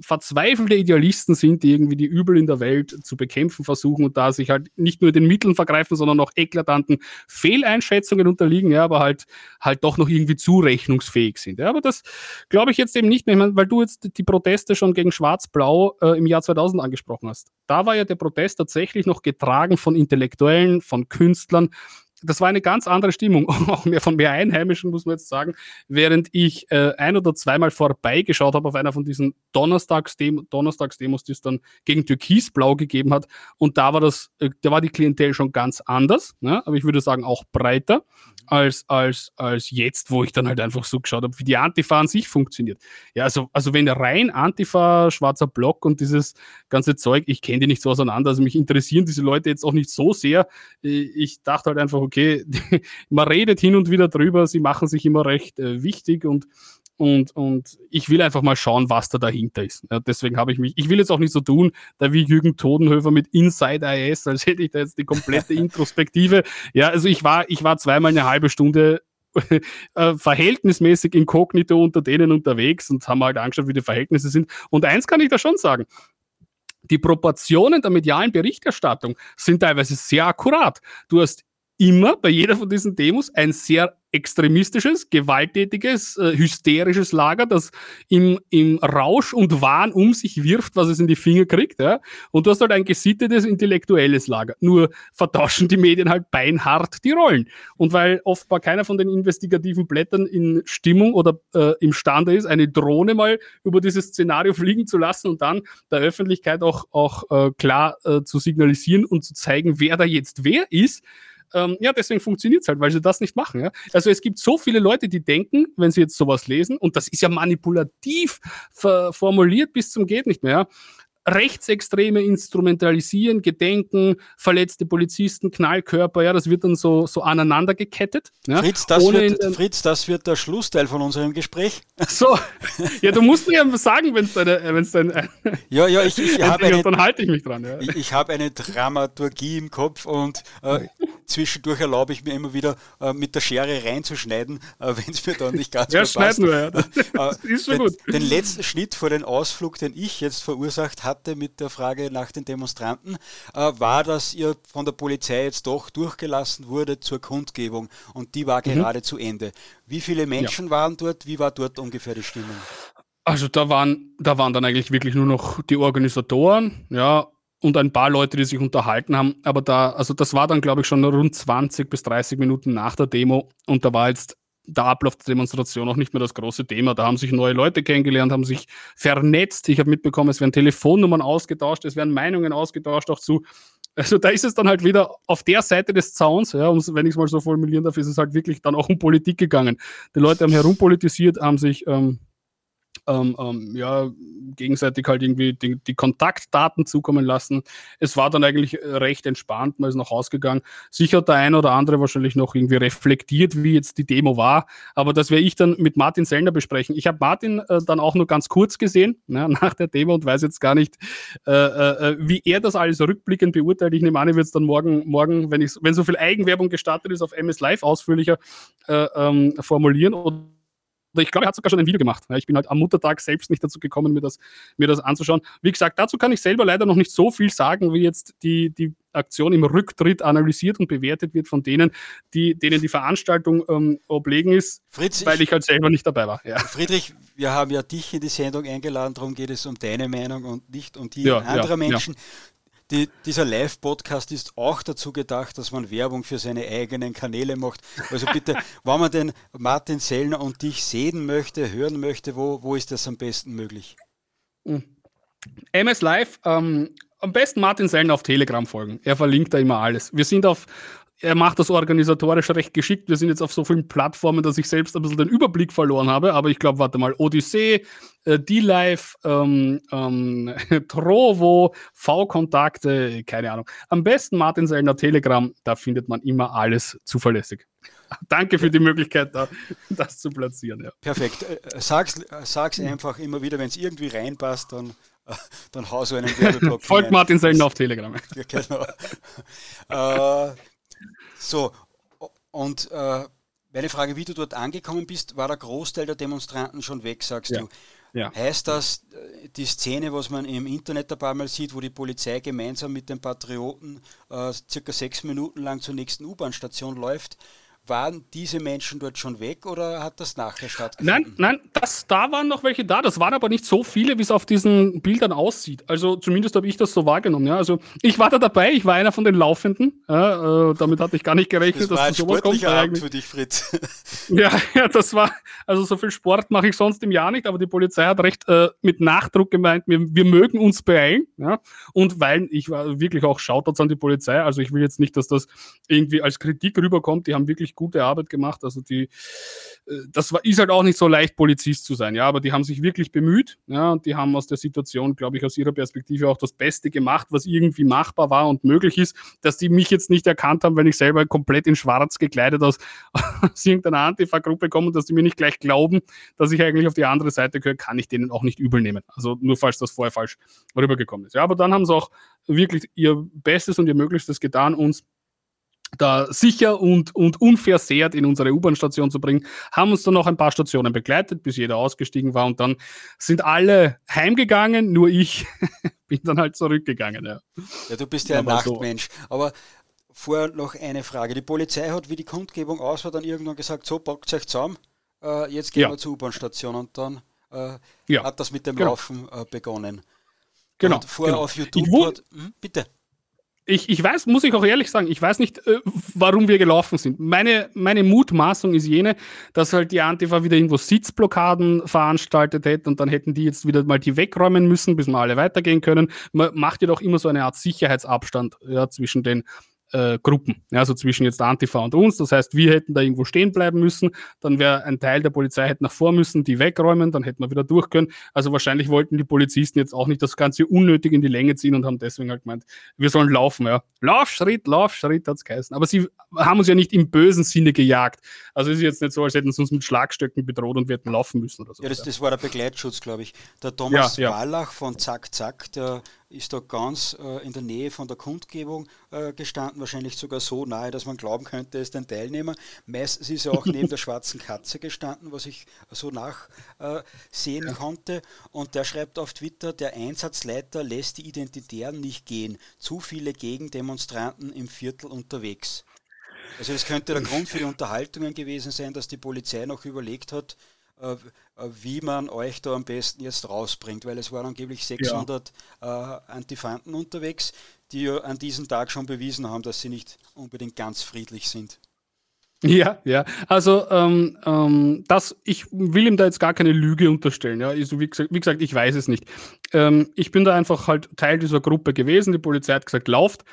verzweifelte Idealisten sind, die irgendwie die Übel in der Welt zu bekämpfen versuchen und da sich halt nicht nur den Mitteln vergreifen, sondern auch eklatanten Fehleinschätzungen unterliegen, ja, aber halt, halt doch noch irgendwie zurechnungsfähig sind. Ja. Aber das glaube ich jetzt eben nicht mehr, weil du jetzt die Proteste schon gegen Schwarz-Blau äh, im Jahr 2000 angesprochen hast. Da war ja der Protest tatsächlich noch getragen von Intellektuellen, von Künstlern, das war eine ganz andere Stimmung, auch mehr von mehr Einheimischen, muss man jetzt sagen, während ich äh, ein oder zweimal vorbeigeschaut habe auf einer von diesen Donnerstagsdemos, Donnerstagsdemos, die es dann gegen Türkisblau gegeben hat. Und da war das, äh, da war die Klientel schon ganz anders, ne? aber ich würde sagen auch breiter als, als, als jetzt, wo ich dann halt einfach so geschaut habe, wie die Antifa an sich funktioniert. Ja, also, also wenn rein Antifa, schwarzer Block und dieses ganze Zeug, ich kenne die nicht so auseinander, also mich interessieren diese Leute jetzt auch nicht so sehr. Ich dachte halt einfach, okay, man redet hin und wieder drüber, sie machen sich immer recht äh, wichtig und und, und ich will einfach mal schauen, was da dahinter ist. Ja, deswegen habe ich mich, ich will jetzt auch nicht so tun, da wie Jürgen Todenhöfer mit Inside IS, als hätte ich da jetzt die komplette Introspektive. Ja, also ich war, ich war zweimal eine halbe Stunde äh, verhältnismäßig inkognito unter denen unterwegs und haben halt angeschaut, wie die Verhältnisse sind. Und eins kann ich da schon sagen. Die Proportionen der medialen Berichterstattung sind teilweise sehr akkurat. Du hast immer bei jeder von diesen Demos ein sehr extremistisches, gewalttätiges, äh, hysterisches Lager, das im, im Rausch und Wahn um sich wirft, was es in die Finger kriegt. Ja? Und du hast halt ein gesittetes, intellektuelles Lager. Nur vertauschen die Medien halt beinhart die Rollen. Und weil offenbar keiner von den investigativen Blättern in Stimmung oder äh, imstande ist, eine Drohne mal über dieses Szenario fliegen zu lassen und dann der Öffentlichkeit auch, auch äh, klar äh, zu signalisieren und zu zeigen, wer da jetzt wer ist, ähm, ja, deswegen funktioniert es halt, weil sie das nicht machen. Ja? Also es gibt so viele Leute, die denken, wenn sie jetzt sowas lesen, und das ist ja manipulativ formuliert bis zum geht nicht mehr, Rechtsextreme instrumentalisieren, Gedenken, verletzte Polizisten, Knallkörper, ja, das wird dann so, so aneinander gekettet. Ja, Fritz, das wird, Fritz, das wird der Schlussteil von unserem Gespräch. So, ja, du musst mir ja sagen, wenn es deine, wenn's dein, ja, ja, ich, ich habe eine, dann halte ich mich dran. Ja. Ich, ich habe eine Dramaturgie im Kopf und äh, zwischendurch erlaube ich mir immer wieder äh, mit der Schere reinzuschneiden, äh, wenn es mir dann nicht ganz ja, schneiden wir, ja. Das, das ist schon den, gut. Den letzten Schnitt vor den Ausflug, den ich jetzt verursacht habe, hatte mit der Frage nach den Demonstranten, äh, war, dass ihr von der Polizei jetzt doch durchgelassen wurde zur Kundgebung und die war mhm. gerade zu Ende. Wie viele Menschen ja. waren dort? Wie war dort ungefähr die Stimmung? Also da waren, da waren dann eigentlich wirklich nur noch die Organisatoren, ja, und ein paar Leute, die sich unterhalten haben. Aber da, also das war dann, glaube ich, schon rund 20 bis 30 Minuten nach der Demo. Und da war jetzt der Ablauf der Demonstration auch nicht mehr das große Thema. Da haben sich neue Leute kennengelernt, haben sich vernetzt. Ich habe mitbekommen, es werden Telefonnummern ausgetauscht, es werden Meinungen ausgetauscht, auch zu. Also da ist es dann halt wieder auf der Seite des Zauns, ja, wenn ich es mal so formulieren darf, ist es halt wirklich dann auch um Politik gegangen. Die Leute haben herumpolitisiert, haben sich ähm, ähm, ähm, ja, gegenseitig halt irgendwie die, die, Kontaktdaten zukommen lassen. Es war dann eigentlich recht entspannt, man ist nach Hause gegangen. Sicher der eine oder andere wahrscheinlich noch irgendwie reflektiert, wie jetzt die Demo war, aber das werde ich dann mit Martin Sellner besprechen. Ich habe Martin äh, dann auch nur ganz kurz gesehen, ne, nach der Demo und weiß jetzt gar nicht, äh, äh, äh, wie er das alles rückblickend beurteilt. Ich nehme an, ich werde es dann morgen, morgen wenn, ich, wenn so viel Eigenwerbung gestartet ist, auf MS Live ausführlicher äh, ähm, formulieren. Und ich glaube, er hat sogar schon ein Video gemacht. Ich bin halt am Muttertag selbst nicht dazu gekommen, mir das, mir das anzuschauen. Wie gesagt, dazu kann ich selber leider noch nicht so viel sagen, wie jetzt die, die Aktion im Rücktritt analysiert und bewertet wird von denen, die, denen die Veranstaltung ähm, oblegen ist, Fritz, weil ich halt selber nicht dabei war. Ja. Friedrich, wir haben ja dich in die Sendung eingeladen, darum geht es um deine Meinung und nicht um die ja, anderer ja, Menschen. Die, dieser Live-Podcast ist auch dazu gedacht, dass man Werbung für seine eigenen Kanäle macht. Also bitte, wenn man den Martin Sellner und dich sehen möchte, hören möchte, wo, wo ist das am besten möglich? MS Live, ähm, am besten Martin Sellner auf Telegram folgen. Er verlinkt da immer alles. Wir sind auf er macht das organisatorisch recht geschickt. Wir sind jetzt auf so vielen Plattformen, dass ich selbst ein bisschen den Überblick verloren habe. Aber ich glaube, warte mal, Odyssee, äh, D-Live, ähm, ähm, Trovo, V-Kontakte, keine Ahnung. Am besten Martin Sellner Telegram, da findet man immer alles zuverlässig. Danke für die Möglichkeit, da, das zu platzieren. Ja. Perfekt. Äh, sag's, sag's einfach immer wieder, wenn es irgendwie reinpasst, dann dann hau so einen Werbeblock. Folgt Martin Sellner auf Telegram. Ja, genau. äh, so, und äh, meine Frage, wie du dort angekommen bist, war der Großteil der Demonstranten schon weg, sagst ja. du. Ja. Heißt das, äh, die Szene, was man im Internet ein paar Mal sieht, wo die Polizei gemeinsam mit den Patrioten äh, circa sechs Minuten lang zur nächsten U-Bahn-Station läuft, waren diese Menschen dort schon weg oder hat das nachher stattgefunden? Nein, nein, das, da waren noch welche da. Das waren aber nicht so viele, wie es auf diesen Bildern aussieht. Also zumindest habe ich das so wahrgenommen. Ja. Also ich war da dabei, ich war einer von den Laufenden. Ja, äh, damit hatte ich gar nicht gerechnet, das dass ein sowas kommt. Abend für dich, Fritz. ja, ja, das war, also so viel Sport mache ich sonst im Jahr nicht, aber die Polizei hat recht äh, mit Nachdruck gemeint, wir, wir mögen uns beeilen. Ja. Und weil ich war wirklich auch Shoutouts an die Polizei, also ich will jetzt nicht, dass das irgendwie als Kritik rüberkommt, die haben wirklich wirklich gute Arbeit gemacht. Also die, äh, das war, ist halt auch nicht so leicht, Polizist zu sein, ja, aber die haben sich wirklich bemüht, ja, und die haben aus der Situation, glaube ich, aus ihrer Perspektive auch das Beste gemacht, was irgendwie machbar war und möglich ist, dass die mich jetzt nicht erkannt haben, wenn ich selber komplett in schwarz gekleidet aus, aus irgendeiner Antifa-Gruppe komme und dass die mir nicht gleich glauben, dass ich eigentlich auf die andere Seite gehöre, kann ich denen auch nicht übel nehmen. Also nur falls das vorher falsch rübergekommen ist. Ja, aber dann haben sie auch wirklich ihr Bestes und ihr Möglichstes getan, uns da sicher und, und unversehrt in unsere U-Bahn-Station zu bringen, haben uns dann noch ein paar Stationen begleitet, bis jeder ausgestiegen war und dann sind alle heimgegangen, nur ich bin dann halt zurückgegangen. Ja, ja du bist ja ein Nachtmensch, so. aber vorher noch eine Frage. Die Polizei hat, wie die Kundgebung aus war, dann irgendwann gesagt, so, packt euch zusammen, äh, jetzt gehen ja. wir zur U-Bahn-Station und dann äh, ja. hat das mit dem genau. Laufen äh, begonnen. Genau. Und vorher genau. auf YouTube hat, hm, bitte. Ich, ich weiß, muss ich auch ehrlich sagen, ich weiß nicht, äh, warum wir gelaufen sind. Meine, meine Mutmaßung ist jene, dass halt die Antifa wieder irgendwo Sitzblockaden veranstaltet hätte und dann hätten die jetzt wieder mal die wegräumen müssen, bis wir alle weitergehen können. Man macht ja doch immer so eine Art Sicherheitsabstand ja, zwischen den äh, Gruppen, ja, also zwischen jetzt Antifa und uns. Das heißt, wir hätten da irgendwo stehen bleiben müssen, dann wäre ein Teil der Polizei hätte nach vor müssen, die wegräumen, dann hätten wir wieder durch können. Also wahrscheinlich wollten die Polizisten jetzt auch nicht das Ganze unnötig in die Länge ziehen und haben deswegen halt gemeint, wir sollen laufen, ja. Laufschritt, Laufschritt hat es geheißen. Aber sie haben uns ja nicht im bösen Sinne gejagt. Also es ist jetzt nicht so, als hätten sie uns mit Schlagstöcken bedroht und wir hätten laufen müssen oder so. Ja, das, das war der Begleitschutz, glaube ich. Der Thomas ja, ja. Wallach von Zack Zack, der ist da ganz äh, in der Nähe von der Kundgebung äh, gestanden, wahrscheinlich sogar so nahe, dass man glauben könnte, er ist ein Teilnehmer. Meistens ist er auch neben der schwarzen Katze gestanden, was ich so nachsehen äh, ja. konnte. Und der schreibt auf Twitter, der Einsatzleiter lässt die Identitären nicht gehen. Zu viele Gegendemonstranten im Viertel unterwegs. Also das könnte der Grund für die Unterhaltungen gewesen sein, dass die Polizei noch überlegt hat, wie man euch da am besten jetzt rausbringt, weil es waren angeblich 600 ja. äh, Antifanten unterwegs, die an diesem Tag schon bewiesen haben, dass sie nicht unbedingt ganz friedlich sind. Ja, ja. Also ähm, ähm, das, ich will ihm da jetzt gar keine Lüge unterstellen. Ja, also, wie, gesagt, wie gesagt, ich weiß es nicht. Ähm, ich bin da einfach halt Teil dieser Gruppe gewesen. Die Polizei hat gesagt, lauft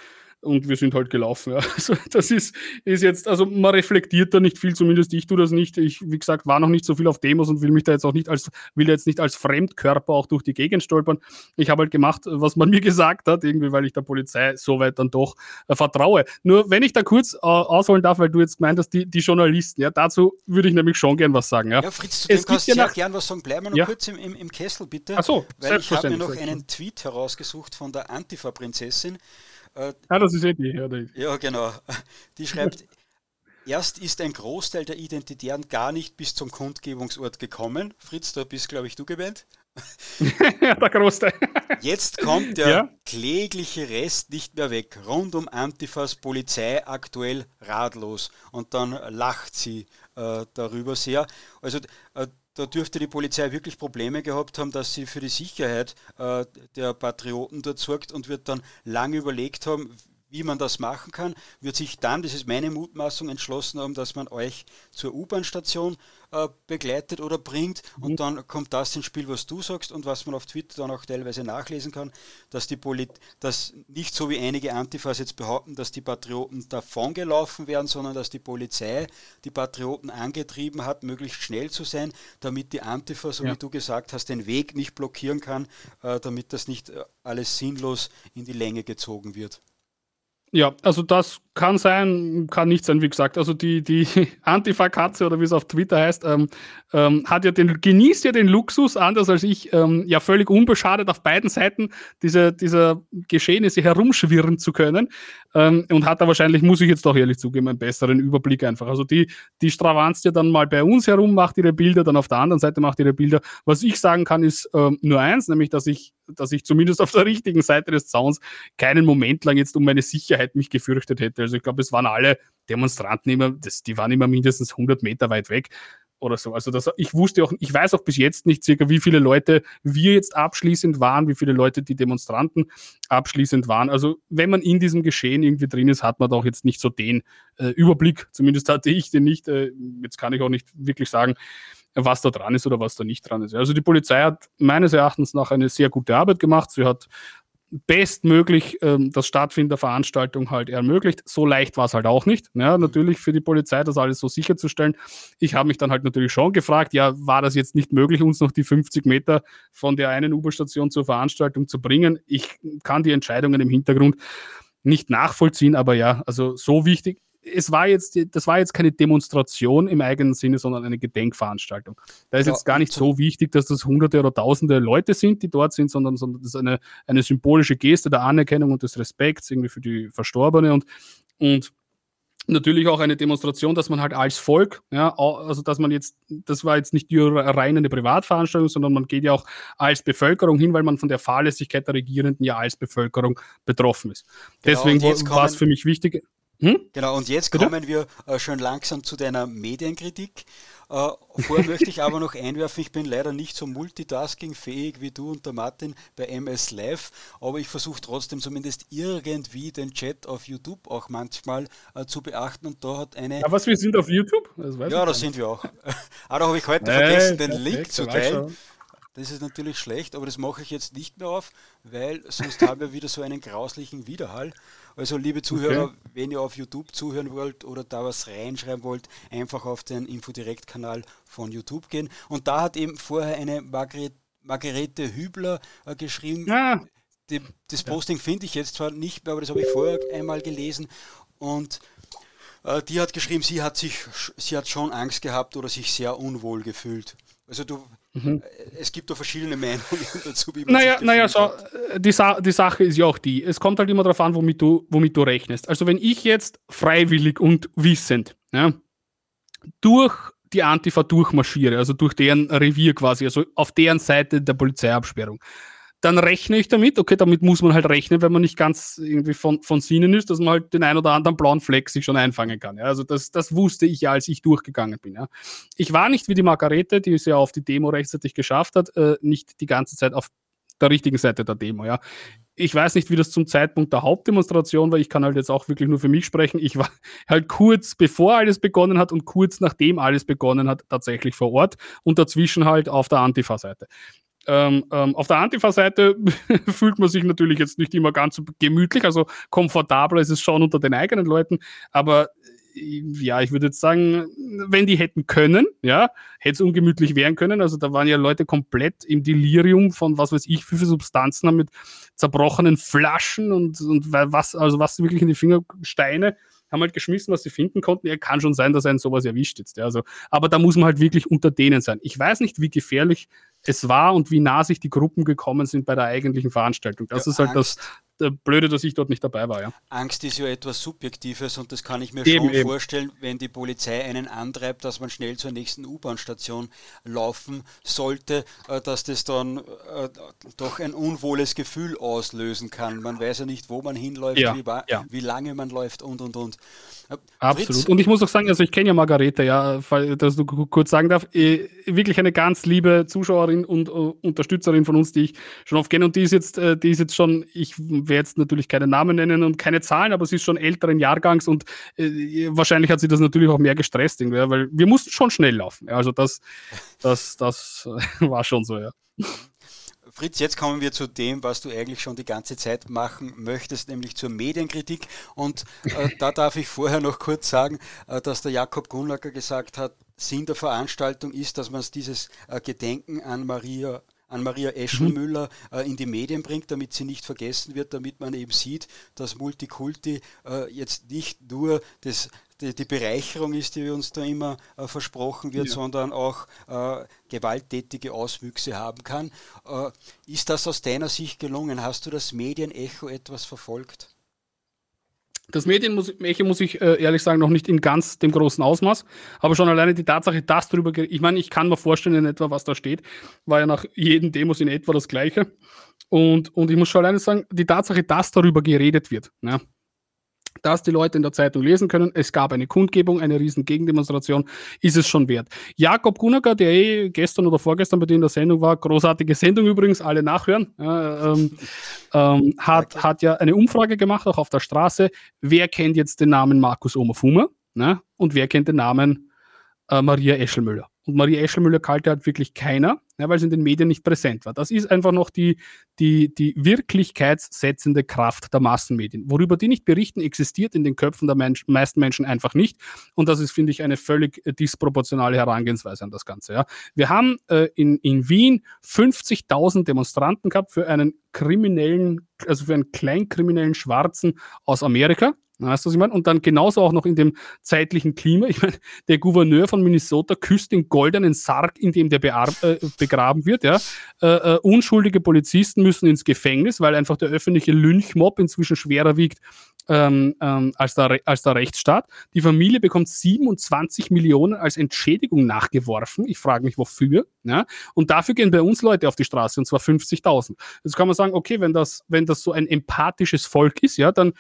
und wir sind halt gelaufen. Ja. Also das ist, ist jetzt, also man reflektiert da nicht viel, zumindest ich tue das nicht. Ich, wie gesagt, war noch nicht so viel auf Demos und will mich da jetzt auch nicht als, will jetzt nicht als Fremdkörper auch durch die Gegend stolpern. Ich habe halt gemacht, was man mir gesagt hat, irgendwie, weil ich der Polizei soweit dann doch äh, vertraue. Nur wenn ich da kurz äh, ausholen darf, weil du jetzt gemeint hast, die, die Journalisten, ja, dazu würde ich nämlich schon gern was sagen. Ja, ja Fritz, du kannst ja sehr gern was sagen. Bleiben wir noch ja. kurz im, im, im, Kessel, bitte. Ach so, weil ich habe mir noch einen Tweet herausgesucht von der Antifa-Prinzessin. Äh, ah, das ist eh die. Ja, ja genau. Die schreibt, erst ist ein Großteil der Identitären gar nicht bis zum Kundgebungsort gekommen. Fritz, da bist, glaube ich, du gewählt. ja, der Großteil. Jetzt kommt der ja. klägliche Rest nicht mehr weg. Rund um Antifas Polizei aktuell ratlos. Und dann lacht sie äh, darüber sehr. Also äh, da dürfte die Polizei wirklich Probleme gehabt haben, dass sie für die Sicherheit äh, der Patrioten dort sorgt und wird dann lange überlegt haben, wie man das machen kann, wird sich dann, das ist meine Mutmaßung, entschlossen haben, dass man euch zur U-Bahn-Station äh, begleitet oder bringt. Mhm. Und dann kommt das ins Spiel, was du sagst und was man auf Twitter dann auch teilweise nachlesen kann, dass die Polit dass nicht so wie einige Antifas jetzt behaupten, dass die Patrioten davongelaufen werden, sondern dass die Polizei die Patrioten angetrieben hat, möglichst schnell zu sein, damit die Antifa, so ja. wie du gesagt hast, den Weg nicht blockieren kann, äh, damit das nicht äh, alles sinnlos in die Länge gezogen wird. Ja, also das kann sein, kann nicht sein, wie gesagt. Also die, die Antifa-Katze oder wie es auf Twitter heißt, ähm, ähm, hat ja den, genießt ja den Luxus, anders als ich, ähm, ja völlig unbeschadet auf beiden Seiten diese, dieser Geschehnisse herumschwirren zu können. Ähm, und hat da wahrscheinlich, muss ich jetzt doch ehrlich zugeben, einen besseren Überblick einfach. Also die, die stravanzt ja dann mal bei uns herum, macht ihre Bilder, dann auf der anderen Seite macht ihre Bilder. Was ich sagen kann, ist ähm, nur eins, nämlich, dass ich, dass ich zumindest auf der richtigen Seite des Zauns keinen Moment lang jetzt um meine Sicherheit mich gefürchtet hätte. Also ich glaube, es waren alle Demonstranten immer, das, die waren immer mindestens 100 Meter weit weg oder so. Also das, ich wusste auch, ich weiß auch bis jetzt nicht circa, wie viele Leute wir jetzt abschließend waren, wie viele Leute die Demonstranten abschließend waren. Also wenn man in diesem Geschehen irgendwie drin ist, hat man doch jetzt nicht so den äh, Überblick. Zumindest hatte ich den nicht. Äh, jetzt kann ich auch nicht wirklich sagen, was da dran ist oder was da nicht dran ist. Also die Polizei hat meines Erachtens nach eine sehr gute Arbeit gemacht. Sie hat bestmöglich ähm, das Stattfinden der Veranstaltung halt ermöglicht. So leicht war es halt auch nicht. Ja, natürlich für die Polizei, das alles so sicherzustellen. Ich habe mich dann halt natürlich schon gefragt, ja, war das jetzt nicht möglich, uns noch die 50 Meter von der einen U-Bahn-Station zur Veranstaltung zu bringen? Ich kann die Entscheidungen im Hintergrund nicht nachvollziehen, aber ja, also so wichtig es war jetzt, das war jetzt keine Demonstration im eigenen Sinne, sondern eine Gedenkveranstaltung. Da ist ja, jetzt gar nicht so wichtig, dass das hunderte oder tausende Leute sind, die dort sind, sondern, sondern das ist eine, eine symbolische Geste der Anerkennung und des Respekts irgendwie für die Verstorbene und, und natürlich auch eine Demonstration, dass man halt als Volk, ja, also dass man jetzt, das war jetzt nicht nur rein eine Privatveranstaltung, sondern man geht ja auch als Bevölkerung hin, weil man von der Fahrlässigkeit der Regierenden ja als Bevölkerung betroffen ist. Genau, Deswegen war es für mich wichtig. Hm? Genau, und jetzt Bitte? kommen wir äh, schon langsam zu deiner Medienkritik. Äh, vorher möchte ich aber noch einwerfen, ich bin leider nicht so multitaskingfähig wie du und der Martin bei MS Live, aber ich versuche trotzdem zumindest irgendwie den Chat auf YouTube auch manchmal äh, zu beachten und da hat eine... Was, wir sind auf YouTube? ja, da sind wir auch. aber da habe ich heute hey, vergessen, den Link zu teilen. Das ist natürlich schlecht, aber das mache ich jetzt nicht mehr auf, weil sonst haben wir wieder so einen grauslichen Widerhall. Also liebe Zuhörer, okay. wenn ihr auf YouTube zuhören wollt oder da was reinschreiben wollt, einfach auf den Infodirekt-Kanal von YouTube gehen. Und da hat eben vorher eine Margret, Margarete Hübler äh, geschrieben. Ja. Die, das Posting finde ich jetzt zwar nicht mehr, aber das habe ich vorher einmal gelesen. Und äh, die hat geschrieben, sie hat sich, sie hat schon Angst gehabt oder sich sehr unwohl gefühlt. Also du, mhm. Äh, es gibt da verschiedene Meinungen dazu, wie man Naja, naja so, äh, die, Sa die Sache ist ja auch die, es kommt halt immer darauf an, womit du, womit du rechnest. Also wenn ich jetzt freiwillig und wissend ja, durch die Antifa durchmarschiere, also durch deren Revier quasi, also auf deren Seite der Polizeiabsperrung, dann rechne ich damit, okay, damit muss man halt rechnen, wenn man nicht ganz irgendwie von, von Sinnen ist, dass man halt den ein oder anderen blauen Fleck sich schon einfangen kann. Ja. Also das, das wusste ich ja, als ich durchgegangen bin. Ja. Ich war nicht wie die Margarete, die es ja auf die Demo rechtzeitig geschafft hat, äh, nicht die ganze Zeit auf der richtigen Seite der Demo. Ja. Ich weiß nicht, wie das zum Zeitpunkt der Hauptdemonstration war. Ich kann halt jetzt auch wirklich nur für mich sprechen. Ich war halt kurz bevor alles begonnen hat und kurz nachdem alles begonnen hat, tatsächlich vor Ort und dazwischen halt auf der Antifa-Seite. Ähm, ähm, auf der Antifa-Seite fühlt man sich natürlich jetzt nicht immer ganz so gemütlich, also komfortabler ist es schon unter den eigenen Leuten, aber äh, ja, ich würde jetzt sagen, wenn die hätten können, ja, hätte es ungemütlich werden können. Also da waren ja Leute komplett im Delirium von was weiß ich, wie viele Substanzen haben mit zerbrochenen Flaschen und, und was, also was wirklich in die Finger Steine haben halt geschmissen, was sie finden konnten. Ja, kann schon sein, dass einen sowas erwischt jetzt. Ja, also, aber da muss man halt wirklich unter denen sein. Ich weiß nicht, wie gefährlich es war und wie nah sich die Gruppen gekommen sind bei der eigentlichen Veranstaltung. Das ja, ist halt Angst. das, Blöde, dass ich dort nicht dabei war. Ja. Angst ist ja etwas Subjektives und das kann ich mir eben, schon eben. vorstellen, wenn die Polizei einen antreibt, dass man schnell zur nächsten U-Bahn-Station laufen sollte, äh, dass das dann äh, doch ein unwohles Gefühl auslösen kann. Man weiß ja nicht, wo man hinläuft, ja, wie, wie, lange man läuft und und und. Absolut. Fritz. Und ich muss auch sagen, also ich kenne ja Margarete, ja, dass du kurz sagen darf, wirklich eine ganz liebe Zuschauerin Zuschauerin und uh, Unterstützerin von uns, die ich schon oft kenne. Und die ist jetzt, äh, die ist jetzt schon, ich werde jetzt natürlich keinen Namen nennen und keine Zahlen, aber sie ist schon älteren Jahrgangs und äh, wahrscheinlich hat sie das natürlich auch mehr gestresst, weil wir mussten schon schnell laufen. Also das, das, das war schon so, ja. Fritz, jetzt kommen wir zu dem, was du eigentlich schon die ganze Zeit machen möchtest, nämlich zur Medienkritik. Und äh, da darf ich vorher noch kurz sagen, äh, dass der Jakob Gunlacker gesagt hat, Sinn der Veranstaltung ist, dass man dieses äh, Gedenken an Maria an Maria Eschelmüller mhm. äh, in die Medien bringt, damit sie nicht vergessen wird, damit man eben sieht, dass Multikulti äh, jetzt nicht nur das die, die, Bereicherung ist, die uns da immer äh, versprochen wird, ja. sondern auch äh, gewalttätige Auswüchse haben kann. Äh, ist das aus deiner Sicht gelungen? Hast du das Medienecho etwas verfolgt? Das Medienecho muss ich äh, ehrlich sagen noch nicht in ganz dem großen Ausmaß, aber schon alleine die Tatsache, dass darüber, ich meine, ich kann mir vorstellen in etwa, was da steht, war ja nach jedem Demos in etwa das Gleiche. Und, und ich muss schon alleine sagen, die Tatsache, dass darüber geredet wird, ja, dass die Leute in der Zeitung lesen können, es gab eine Kundgebung, eine riesen Gegendemonstration, ist es schon wert. Jakob Gunacker, der eh gestern oder vorgestern bei dir in der Sendung war, großartige Sendung übrigens, alle nachhören, äh, ähm, ähm, hat, hat ja eine Umfrage gemacht, auch auf der Straße, wer kennt jetzt den Namen Markus Omerfuma ne? und wer kennt den Namen äh, Maria Eschelmüller. Und Marie Eschelmüller kalte hat wirklich keiner, ja, weil sie in den Medien nicht präsent war. Das ist einfach noch die, die, die wirklichkeitssetzende Kraft der Massenmedien. Worüber die nicht berichten, existiert in den Köpfen der Mensch, meisten Menschen einfach nicht. Und das ist, finde ich, eine völlig äh, disproportionale Herangehensweise an das Ganze. Ja. Wir haben äh, in, in Wien 50.000 Demonstranten gehabt für einen kriminellen, also für einen kleinkriminellen Schwarzen aus Amerika. Weißt du, was ich meine? Und dann genauso auch noch in dem zeitlichen Klima. Ich meine, der Gouverneur von Minnesota küsst den goldenen Sarg, in dem der äh, begraben wird. Ja? Äh, äh, unschuldige Polizisten müssen ins Gefängnis, weil einfach der öffentliche Lynchmob inzwischen schwerer wiegt ähm, ähm, als, der, als der Rechtsstaat. Die Familie bekommt 27 Millionen als Entschädigung nachgeworfen. Ich frage mich, wofür. Ja? Und dafür gehen bei uns Leute auf die Straße, und zwar 50.000. Jetzt kann man sagen, okay, wenn das, wenn das so ein empathisches Volk ist, ja, dann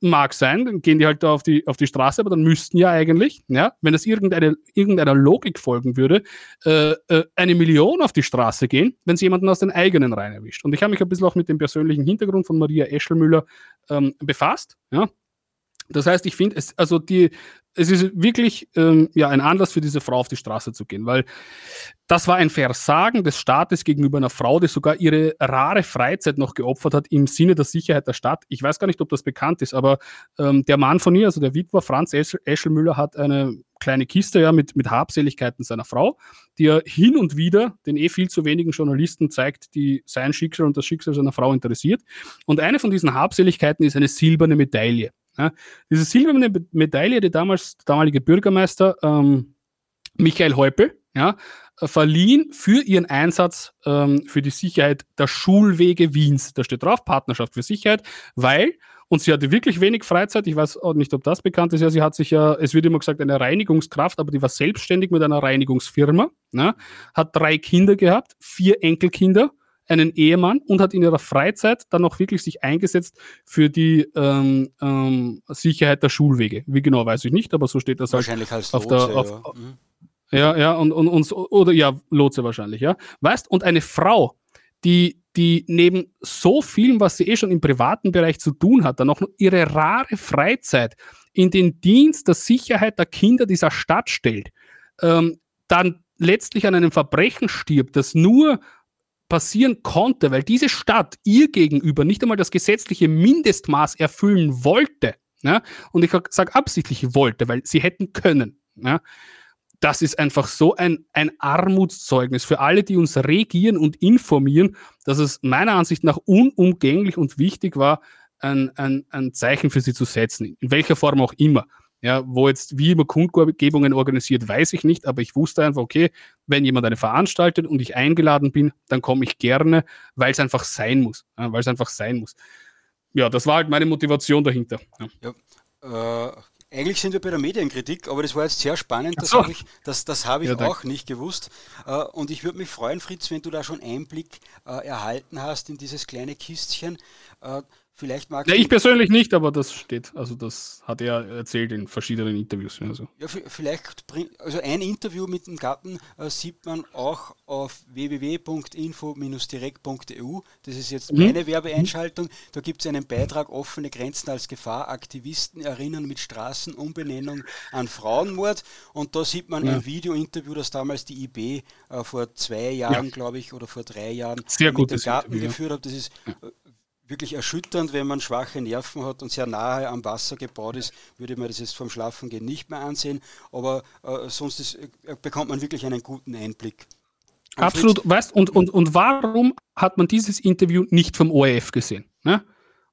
Mag sein, dann gehen die halt da auf die, auf die Straße, aber dann müssten ja eigentlich, ja, wenn es irgendeine, irgendeiner Logik folgen würde, äh, äh, eine Million auf die Straße gehen, wenn sie jemanden aus den eigenen Reihen erwischt. Und ich habe mich ein bisschen auch mit dem persönlichen Hintergrund von Maria Eschelmüller ähm, befasst. Ja. Das heißt, ich finde, es, also die, es ist wirklich ähm, ja, ein Anlass für diese Frau auf die Straße zu gehen, weil das war ein Versagen des Staates gegenüber einer Frau, die sogar ihre rare Freizeit noch geopfert hat im Sinne der Sicherheit der Stadt. Ich weiß gar nicht, ob das bekannt ist, aber ähm, der Mann von ihr, also der Witwer Franz Eschelmüller, hat eine kleine Kiste ja, mit, mit Habseligkeiten seiner Frau, die er hin und wieder den eh viel zu wenigen Journalisten zeigt, die sein Schicksal und das Schicksal seiner Frau interessiert. Und eine von diesen Habseligkeiten ist eine silberne Medaille. Ja, diese silberne Medaille, die damals der damalige Bürgermeister ähm, Michael Häupl ja, verliehen für ihren Einsatz ähm, für die Sicherheit der Schulwege Wiens. Da steht drauf, Partnerschaft für Sicherheit, weil, und sie hatte wirklich wenig Freizeit, ich weiß auch nicht, ob das bekannt ist, ja, sie hat sich ja, es wird immer gesagt, eine Reinigungskraft, aber die war selbstständig mit einer Reinigungsfirma, ja, hat drei Kinder gehabt, vier Enkelkinder einen Ehemann und hat in ihrer Freizeit dann auch wirklich sich eingesetzt für die ähm, ähm, Sicherheit der Schulwege. Wie genau weiß ich nicht, aber so steht das halt wahrscheinlich als auf Lotse, der auf, ja. Mhm. ja, ja, und, und, und oder ja, Lotse wahrscheinlich, ja. Weißt, und eine Frau, die, die neben so vielem, was sie eh schon im privaten Bereich zu tun hat, dann auch noch ihre rare Freizeit in den Dienst der Sicherheit der Kinder dieser Stadt stellt, ähm, dann letztlich an einem Verbrechen stirbt, das nur passieren konnte, weil diese Stadt ihr gegenüber nicht einmal das gesetzliche Mindestmaß erfüllen wollte, ja, und ich sage absichtlich wollte, weil sie hätten können, ja, das ist einfach so ein, ein Armutszeugnis für alle, die uns regieren und informieren, dass es meiner Ansicht nach unumgänglich und wichtig war, ein, ein, ein Zeichen für sie zu setzen, in welcher Form auch immer. Ja, wo jetzt wie immer Kundgebungen organisiert, weiß ich nicht, aber ich wusste einfach, okay, wenn jemand eine veranstaltet und ich eingeladen bin, dann komme ich gerne, weil es einfach sein muss. Ja, weil es einfach sein muss. Ja, das war halt meine Motivation dahinter. Ja. ja äh, eigentlich sind wir bei der Medienkritik, aber das war jetzt sehr spannend, das so. habe ich, das, das hab ich ja, auch nicht gewusst. Äh, und ich würde mich freuen, Fritz, wenn du da schon Einblick äh, erhalten hast in dieses kleine Kistchen. Vielleicht mag ja, ich persönlich nicht, aber das steht, also das hat er erzählt in verschiedenen Interviews. Also. Ja, vielleicht bringt, also ein Interview mit dem Gatten äh, sieht man auch auf www.info-direkt.eu. Das ist jetzt mhm. meine Werbeeinschaltung. Da gibt es einen Beitrag Offene Grenzen als Gefahr. Aktivisten erinnern mit Straßenumbenennung an Frauenmord. Und da sieht man ja. ein Video-Interview, das damals die IB äh, vor zwei Jahren, ja. glaube ich, oder vor drei Jahren Sehr mit dem Garten Interview, geführt hat. Das ist äh, wirklich erschütternd, wenn man schwache Nerven hat und sehr nahe am Wasser gebaut ist, würde man das jetzt vom Schlafengehen nicht mehr ansehen, aber äh, sonst ist, äh, bekommt man wirklich einen guten Einblick. Und Absolut, Fritz, weißt und, und, und warum hat man dieses Interview nicht vom ORF gesehen? Ne?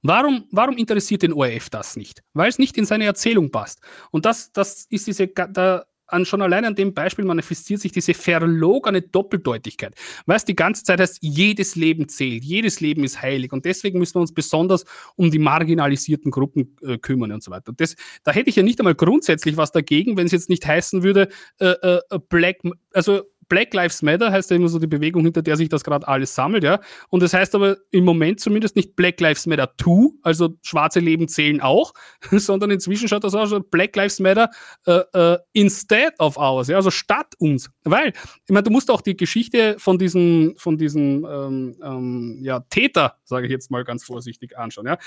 Warum, warum interessiert den ORF das nicht? Weil es nicht in seine Erzählung passt. Und das, das ist diese, da, an, schon allein an dem Beispiel manifestiert sich diese verlogene Doppeldeutigkeit. Weißt, die ganze Zeit heißt, jedes Leben zählt, jedes Leben ist heilig und deswegen müssen wir uns besonders um die marginalisierten Gruppen äh, kümmern und so weiter. Und das, da hätte ich ja nicht einmal grundsätzlich was dagegen, wenn es jetzt nicht heißen würde, äh, äh, Black, also Black Lives Matter heißt ja immer so die Bewegung, hinter der sich das gerade alles sammelt, ja. Und das heißt aber im Moment zumindest nicht Black Lives Matter 2, also schwarze Leben zählen auch, sondern inzwischen schaut das aus, so Black Lives Matter äh, äh, instead of ours, ja, also statt uns. Weil, ich meine, du musst auch die Geschichte von diesem, von diesem ähm, ähm, ja, Täter, sage ich jetzt mal ganz vorsichtig, anschauen, ja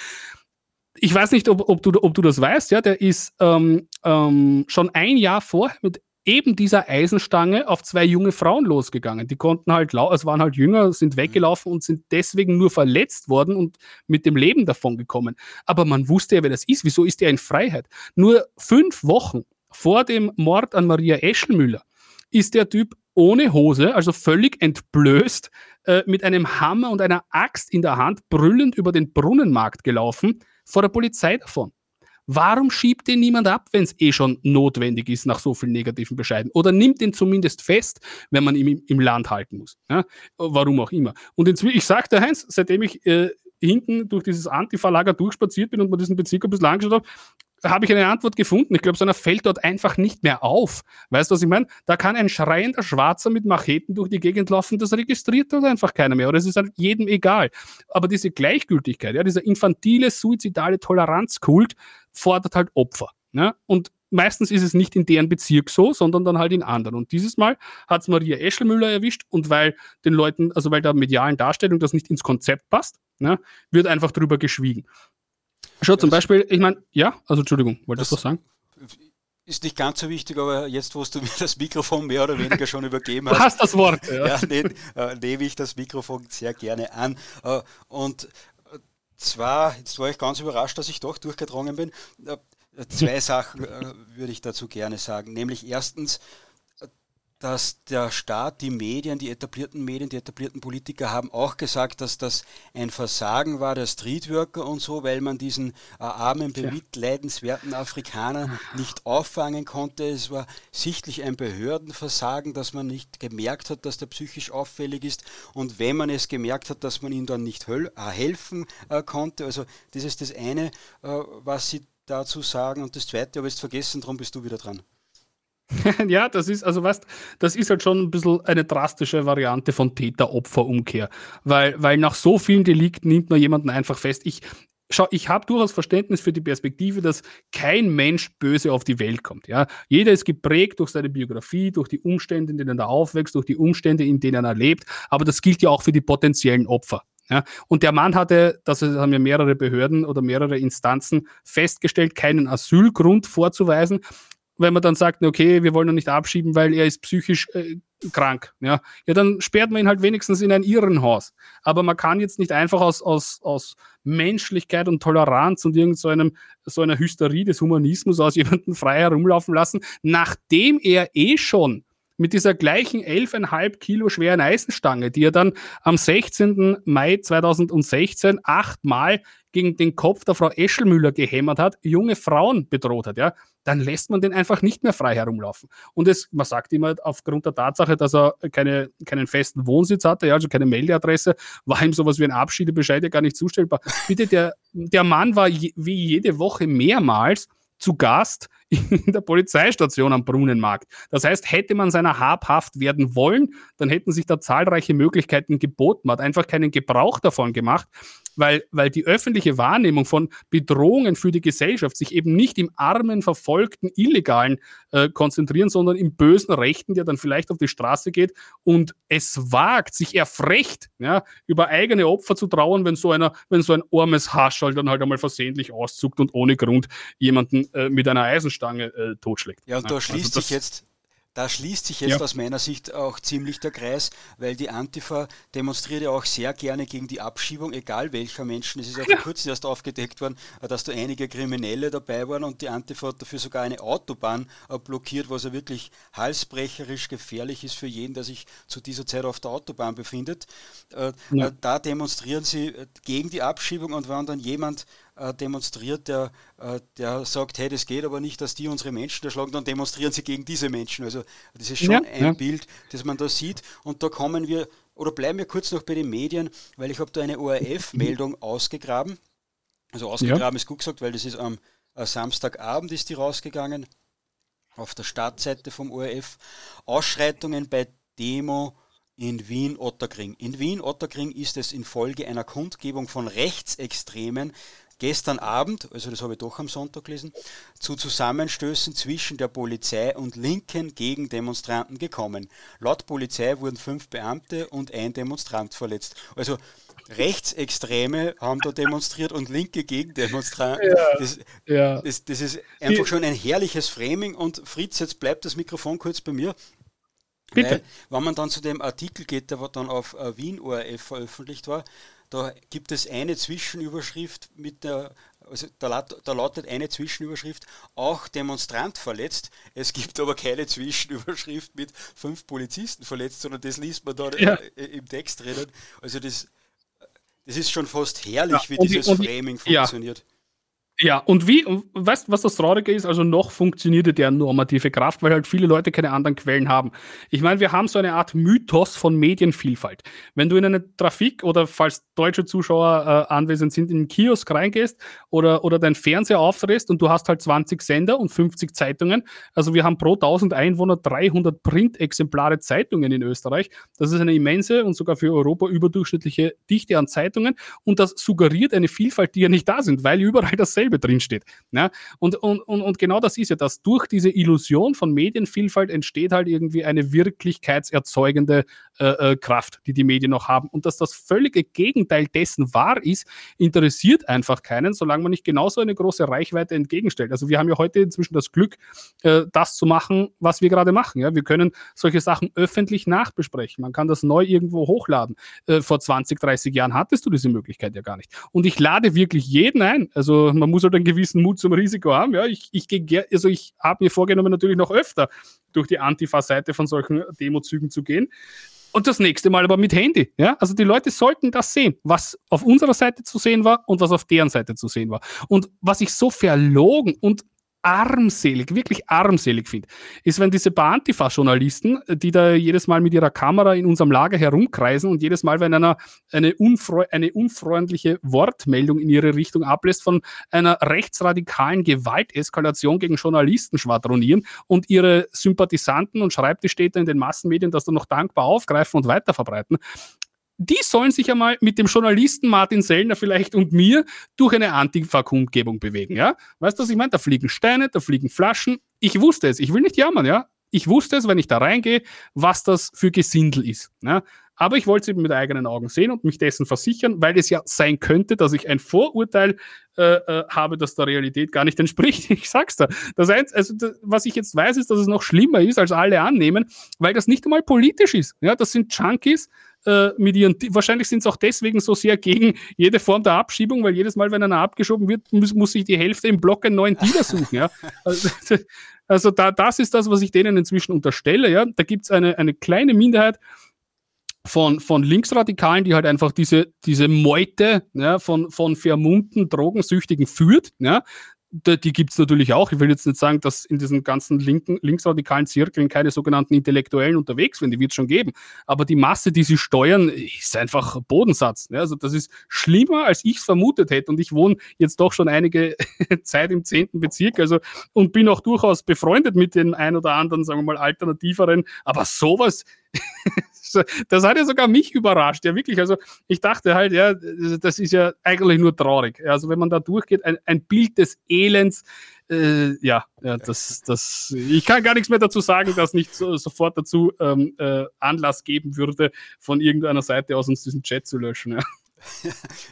ich weiß nicht, ob, ob, du, ob du das weißt, ja, der ist ähm, ähm, schon ein Jahr vorher mit eben dieser Eisenstange auf zwei junge Frauen losgegangen. Die konnten halt, es waren halt jünger, sind mhm. weggelaufen und sind deswegen nur verletzt worden und mit dem Leben davon gekommen. Aber man wusste ja, wer das ist. Wieso ist er in Freiheit? Nur fünf Wochen vor dem Mord an Maria Eschelmüller ist der Typ ohne Hose, also völlig entblößt, äh, mit einem Hammer und einer Axt in der Hand brüllend über den Brunnenmarkt gelaufen, vor der Polizei davon. Warum schiebt den niemand ab, wenn es eh schon notwendig ist nach so vielen negativen Bescheiden? Oder nimmt den zumindest fest, wenn man ihn im Land halten muss? Ja? Warum auch immer. Und ich sagte Heinz, seitdem ich äh, hinten durch dieses Antifa-Lager durchspaziert bin und mir diesen Bezirk ein bisschen angeschaut habe, habe ich eine Antwort gefunden. Ich glaube, so einer fällt dort einfach nicht mehr auf. Weißt du, was ich meine? Da kann ein schreiender Schwarzer mit Macheten durch die Gegend laufen, das registriert dort einfach keiner mehr. Oder es ist halt jedem egal. Aber diese Gleichgültigkeit, ja, dieser infantile, suizidale Toleranzkult fordert halt Opfer. Ne? Und meistens ist es nicht in deren Bezirk so, sondern dann halt in anderen. Und dieses Mal hat es Maria Eschelmüller erwischt und weil den Leuten, also weil der medialen Darstellung das nicht ins Konzept passt, ne, wird einfach drüber geschwiegen. Schon zum Beispiel, ich meine, ja, also Entschuldigung, wolltest du was sagen? Ist nicht ganz so wichtig, aber jetzt, wo du mir das Mikrofon mehr oder weniger schon übergeben hast. Du hast das Wort. Ja, ja nehme äh, nehm ich das Mikrofon sehr gerne an. Äh, und äh, zwar, jetzt war ich ganz überrascht, dass ich doch durchgedrungen bin. Äh, zwei Sachen äh, würde ich dazu gerne sagen. Nämlich erstens, dass der Staat, die Medien, die etablierten Medien, die etablierten Politiker haben auch gesagt, dass das ein Versagen war der Streetworker und so, weil man diesen äh, armen, bemitleidenswerten Afrikaner nicht auffangen konnte. Es war sichtlich ein Behördenversagen, dass man nicht gemerkt hat, dass der psychisch auffällig ist und wenn man es gemerkt hat, dass man ihm dann nicht äh, helfen äh, konnte. Also das ist das eine, äh, was Sie dazu sagen und das zweite ich jetzt vergessen, darum bist du wieder dran. ja, das ist, also weißt, das ist halt schon ein bisschen eine drastische Variante von Täter-Opfer-Umkehr. Weil, weil nach so vielen Delikten nimmt man jemanden einfach fest. Ich, schau, ich habe durchaus Verständnis für die Perspektive, dass kein Mensch böse auf die Welt kommt. Ja? Jeder ist geprägt durch seine Biografie, durch die Umstände, in denen er aufwächst, durch die Umstände, in denen er lebt. Aber das gilt ja auch für die potenziellen Opfer. Ja, und der Mann hatte, das haben ja mehrere Behörden oder mehrere Instanzen festgestellt, keinen Asylgrund vorzuweisen wenn man dann sagt, okay, wir wollen ihn nicht abschieben, weil er ist psychisch äh, krank, ja, ja, dann sperrt man ihn halt wenigstens in ein Irrenhaus. Aber man kann jetzt nicht einfach aus, aus, aus Menschlichkeit und Toleranz und irgend so, so einer Hysterie des Humanismus aus jemanden frei herumlaufen lassen, nachdem er eh schon mit dieser gleichen 11,5 Kilo schweren Eisenstange, die er dann am 16. Mai 2016 achtmal gegen den Kopf der Frau Eschelmüller gehämmert hat, junge Frauen bedroht hat, ja, dann lässt man den einfach nicht mehr frei herumlaufen. Und es, man sagt immer, aufgrund der Tatsache, dass er keine, keinen festen Wohnsitz hatte, ja, also keine Meldeadresse, war ihm sowas wie ein Abschiedebescheid ja gar nicht zustellbar. Bitte, der, der Mann war je, wie jede Woche mehrmals zu Gast in der Polizeistation am Brunnenmarkt. Das heißt, hätte man seiner habhaft werden wollen, dann hätten sich da zahlreiche Möglichkeiten geboten. Man hat einfach keinen Gebrauch davon gemacht. Weil, weil die öffentliche Wahrnehmung von Bedrohungen für die Gesellschaft sich eben nicht im armen, verfolgten, illegalen äh, konzentrieren, sondern im bösen Rechten, der dann vielleicht auf die Straße geht und es wagt, sich erfrecht, ja, über eigene Opfer zu trauern, wenn so einer, wenn so ein armes Haschall dann halt einmal versehentlich auszuckt und ohne Grund jemanden äh, mit einer Eisenstange äh, totschlägt. Ja, und da schließt also sich jetzt da schließt sich jetzt ja. aus meiner Sicht auch ziemlich der Kreis, weil die Antifa demonstriert ja auch sehr gerne gegen die Abschiebung, egal welcher Menschen. Es ist ja vor kurzem erst aufgedeckt worden, dass da einige Kriminelle dabei waren und die Antifa hat dafür sogar eine Autobahn äh, blockiert, was ja wirklich halsbrecherisch gefährlich ist für jeden, der sich zu dieser Zeit auf der Autobahn befindet. Äh, ja. Äh, da demonstrieren sie gegen die Abschiebung und wenn dann jemand äh, demonstriert, der, äh, der sagt, hey, das geht aber nicht, dass die unsere Menschen erschlagen, dann demonstrieren sie gegen diese Menschen. Also das ist schon ja, ein ja. Bild, das man da sieht. Und da kommen wir, oder bleiben wir kurz noch bei den Medien, weil ich habe da eine ORF-Meldung ausgegraben. Also ausgegraben ja. ist gut gesagt, weil das ist am äh, Samstagabend ist die rausgegangen, auf der Startseite vom ORF. Ausschreitungen bei Demo in Wien-Otterkring. In Wien-Otterkring ist es infolge einer Kundgebung von Rechtsextremen gestern Abend, also das habe ich doch am Sonntag gelesen, zu Zusammenstößen zwischen der Polizei und linken Gegendemonstranten gekommen. Laut Polizei wurden fünf Beamte und ein Demonstrant verletzt. Also Rechtsextreme haben da demonstriert und linke Gegendemonstranten. Ja, das, ja. Das, das, ist einfach schon ein herrliches Framing und Fritz, jetzt bleibt das Mikrofon kurz bei mir. Bitte. Weil, wenn man dann zu dem Artikel geht, der dann auf äh, Wien ORF veröffentlicht war, da gibt es eine Zwischenüberschrift mit der, also da, da, lautet eine Zwischenüberschrift, auch Demonstrant verletzt. Es gibt aber keine Zwischenüberschrift mit fünf Polizisten verletzt, sondern das liest man da ja. im Text drinnen. Also das, das ist schon fast herrlich, ja, wie dieses die, Framing funktioniert. Ja. Ja, und wie, weißt du, was das Traurige ist? Also noch funktioniert der normative Kraft, weil halt viele Leute keine anderen Quellen haben. Ich meine, wir haben so eine Art Mythos von Medienvielfalt. Wenn du in eine Trafik oder falls deutsche Zuschauer äh, anwesend sind, in einen Kiosk reingehst oder, oder dein Fernseher aufdrehst und du hast halt 20 Sender und 50 Zeitungen. Also wir haben pro 1000 Einwohner 300 Printexemplare Zeitungen in Österreich. Das ist eine immense und sogar für Europa überdurchschnittliche Dichte an Zeitungen und das suggeriert eine Vielfalt, die ja nicht da sind, weil überall dasselbe drinsteht. Ja? Und, und, und, und genau das ist ja das. Durch diese Illusion von Medienvielfalt entsteht halt irgendwie eine wirklichkeitserzeugende äh, äh, Kraft, die die Medien noch haben. Und dass das völlige Gegenteil dessen wahr ist, interessiert einfach keinen, solange man nicht genauso eine große Reichweite entgegenstellt. Also wir haben ja heute inzwischen das Glück, äh, das zu machen, was wir gerade machen. Ja? Wir können solche Sachen öffentlich nachbesprechen. Man kann das neu irgendwo hochladen. Äh, vor 20, 30 Jahren hattest du diese Möglichkeit ja gar nicht. Und ich lade wirklich jeden ein. Also man muss halt einen gewissen Mut zum Risiko haben. Ja, ich, ich also ich habe mir vorgenommen, natürlich noch öfter durch die Antifa-Seite von solchen Demozügen zu gehen. Und das nächste Mal aber mit Handy. Ja? Also die Leute sollten das sehen, was auf unserer Seite zu sehen war und was auf deren Seite zu sehen war. Und was ich so verlogen und armselig, wirklich armselig finde, ist, wenn diese paar Antifa-Journalisten, die da jedes Mal mit ihrer Kamera in unserem Lager herumkreisen und jedes Mal, wenn einer eine, unfreu eine unfreundliche Wortmeldung in ihre Richtung ablässt, von einer rechtsradikalen Gewalteskalation gegen Journalisten schwadronieren und ihre Sympathisanten und Schreibtischstädter in den Massenmedien das dann noch dankbar aufgreifen und weiterverbreiten die sollen sich einmal mit dem Journalisten Martin Sellner vielleicht und mir durch eine Antifa-Kundgebung bewegen, ja? Weißt du, was ich meine? Da fliegen Steine, da fliegen Flaschen. Ich wusste es, ich will nicht jammern, ja? Ich wusste es, wenn ich da reingehe, was das für Gesindel ist. Ja? Aber ich wollte es eben mit eigenen Augen sehen und mich dessen versichern, weil es ja sein könnte, dass ich ein Vorurteil äh, äh, habe, das der Realität gar nicht entspricht. Ich sag's da. Das eins, also das, was ich jetzt weiß, ist, dass es noch schlimmer ist, als alle annehmen, weil das nicht einmal politisch ist. Ja, das sind Junkies, äh, mit ihren, wahrscheinlich sind es auch deswegen so sehr gegen jede Form der Abschiebung, weil jedes Mal, wenn einer abgeschoben wird, muss, muss sich die Hälfte im Block einen neuen Dealer suchen. Ja? Also, also da, das ist das, was ich denen inzwischen unterstelle. Ja? Da gibt es eine, eine kleine Minderheit, von, von Linksradikalen, die halt einfach diese, diese Meute ja, von, von vermummten Drogensüchtigen führt. Ja die gibt es natürlich auch. Ich will jetzt nicht sagen, dass in diesen ganzen linken, linksradikalen Zirkeln keine sogenannten Intellektuellen unterwegs sind, die wird es schon geben. Aber die Masse, die sie steuern, ist einfach Bodensatz. Ja, also das ist schlimmer, als ich es vermutet hätte. Und ich wohne jetzt doch schon einige Zeit im 10. Bezirk also, und bin auch durchaus befreundet mit den ein oder anderen, sagen wir mal, alternativeren. Aber sowas, das hat ja sogar mich überrascht, ja wirklich. Also ich dachte halt, ja, das ist ja eigentlich nur traurig. Also wenn man da durchgeht, ein, ein Bild des Elends, äh, ja, ja, das, das, ich kann gar nichts mehr dazu sagen, dass nicht so, sofort dazu ähm, äh, Anlass geben würde, von irgendeiner Seite aus uns diesen Chat zu löschen. Ja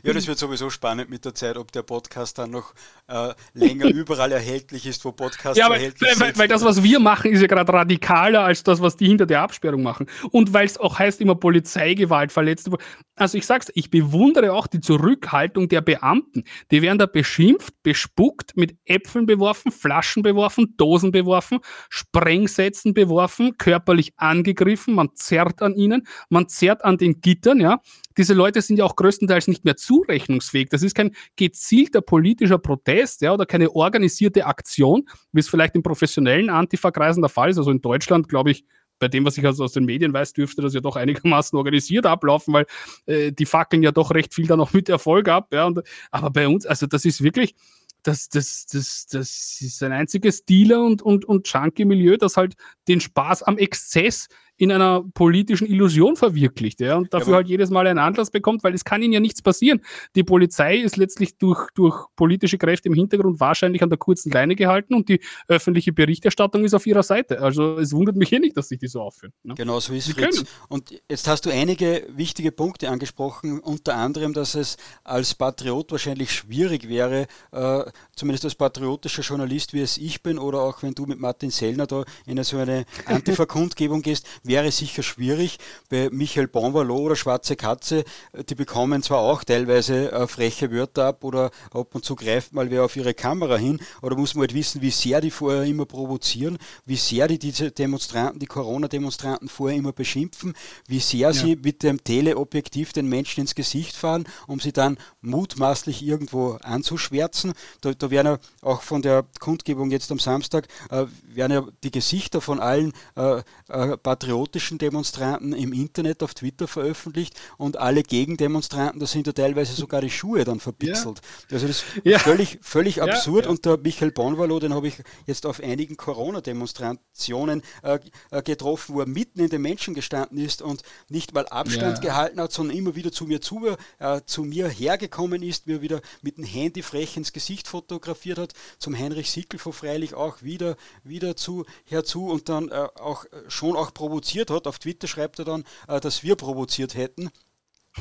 ja, das wird sowieso spannend mit der Zeit, ob der Podcast dann noch äh, länger überall erhältlich ist, wo Podcasts ja, erhältlich weil, sind. Weil das, was wir machen, ist ja gerade radikaler als das, was die hinter der Absperrung machen. Und weil es auch heißt immer Polizeigewalt, verletzt. Also ich sag's, ich bewundere auch die Zurückhaltung der Beamten. Die werden da beschimpft, bespuckt, mit Äpfeln beworfen, Flaschen beworfen, Dosen beworfen, Sprengsätzen beworfen, körperlich angegriffen, man zerrt an ihnen, man zerrt an den Gittern, ja diese Leute sind ja auch größtenteils nicht mehr zurechnungsfähig. Das ist kein gezielter politischer Protest ja, oder keine organisierte Aktion, wie es vielleicht in professionellen Antifa-Kreisen der Fall ist. Also in Deutschland, glaube ich, bei dem, was ich also aus den Medien weiß, dürfte das ja doch einigermaßen organisiert ablaufen, weil äh, die fackeln ja doch recht viel dann auch mit Erfolg ab. Ja, und, aber bei uns, also das ist wirklich, das, das, das, das ist ein einziges Dealer- und, und, und Junkie-Milieu, das halt den Spaß am Exzess in einer politischen Illusion verwirklicht ja, und dafür ja, halt jedes Mal einen Anlass bekommt, weil es kann ihnen ja nichts passieren. Die Polizei ist letztlich durch, durch politische Kräfte im Hintergrund wahrscheinlich an der kurzen Leine gehalten und die öffentliche Berichterstattung ist auf ihrer Seite. Also es wundert mich hier nicht, dass sich die so aufführen. Ne? Genau so ist es. Und jetzt hast du einige wichtige Punkte angesprochen, unter anderem, dass es als Patriot wahrscheinlich schwierig wäre, äh, zumindest als patriotischer Journalist, wie es ich bin, oder auch wenn du mit Martin Sellner da in so eine Antifa-Kundgebung gehst, wäre sicher schwierig. Bei Michael Bonvalo oder Schwarze Katze, die bekommen zwar auch teilweise äh, freche Wörter ab oder ab und zu greift mal wer auf ihre Kamera hin, oder muss man halt wissen, wie sehr die vorher immer provozieren, wie sehr die diese Demonstranten, die Corona-Demonstranten vorher immer beschimpfen, wie sehr ja. sie mit dem Teleobjektiv den Menschen ins Gesicht fahren, um sie dann mutmaßlich irgendwo anzuschwärzen. Da, da werden ja auch von der Kundgebung jetzt am Samstag, äh, werden ja die Gesichter von allen äh, äh, patriotischen Demonstranten im Internet auf Twitter veröffentlicht und alle Gegendemonstranten, da sind ja teilweise sogar die Schuhe dann verpixelt. Ja. Also das ist ja. völlig, völlig absurd ja, und der Michael Bonvalo, den habe ich jetzt auf einigen Corona-Demonstrationen äh, äh, getroffen, wo er mitten in den Menschen gestanden ist und nicht mal Abstand gehalten hat, sondern immer wieder zu mir zu, äh, zu mir hergekommen ist, er wieder mit dem Handy frech ins Gesicht fotografiert hat, zum Heinrich Sickel von Freilich auch wieder, wieder zu, herzu und dann äh, auch schon auch provoziert provoziert hat. Auf Twitter schreibt er dann, äh, dass wir provoziert hätten.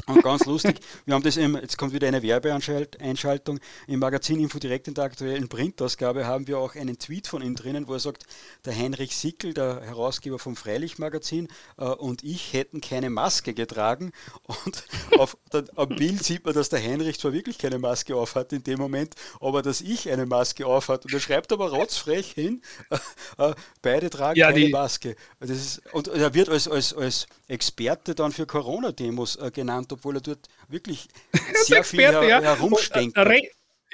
Und ganz lustig, wir haben das im, jetzt kommt wieder eine Werbeeinschaltung, im Magazin Info direkt in der aktuellen Printausgabe haben wir auch einen Tweet von ihm drinnen, wo er sagt, der Heinrich Sickel, der Herausgeber vom Freilich-Magazin äh, und ich hätten keine Maske getragen. Und auf der, am Bild sieht man, dass der Heinrich zwar wirklich keine Maske aufhat in dem Moment, aber dass ich eine Maske aufhat. Und er schreibt aber rotzfrech hin, äh, beide tragen ja, keine Maske. Das ist, und er wird als, als, als Experte dann für Corona-Demos äh, genannt, obwohl er dort wirklich sehr Experte, viel her ja. herumstenkt. Re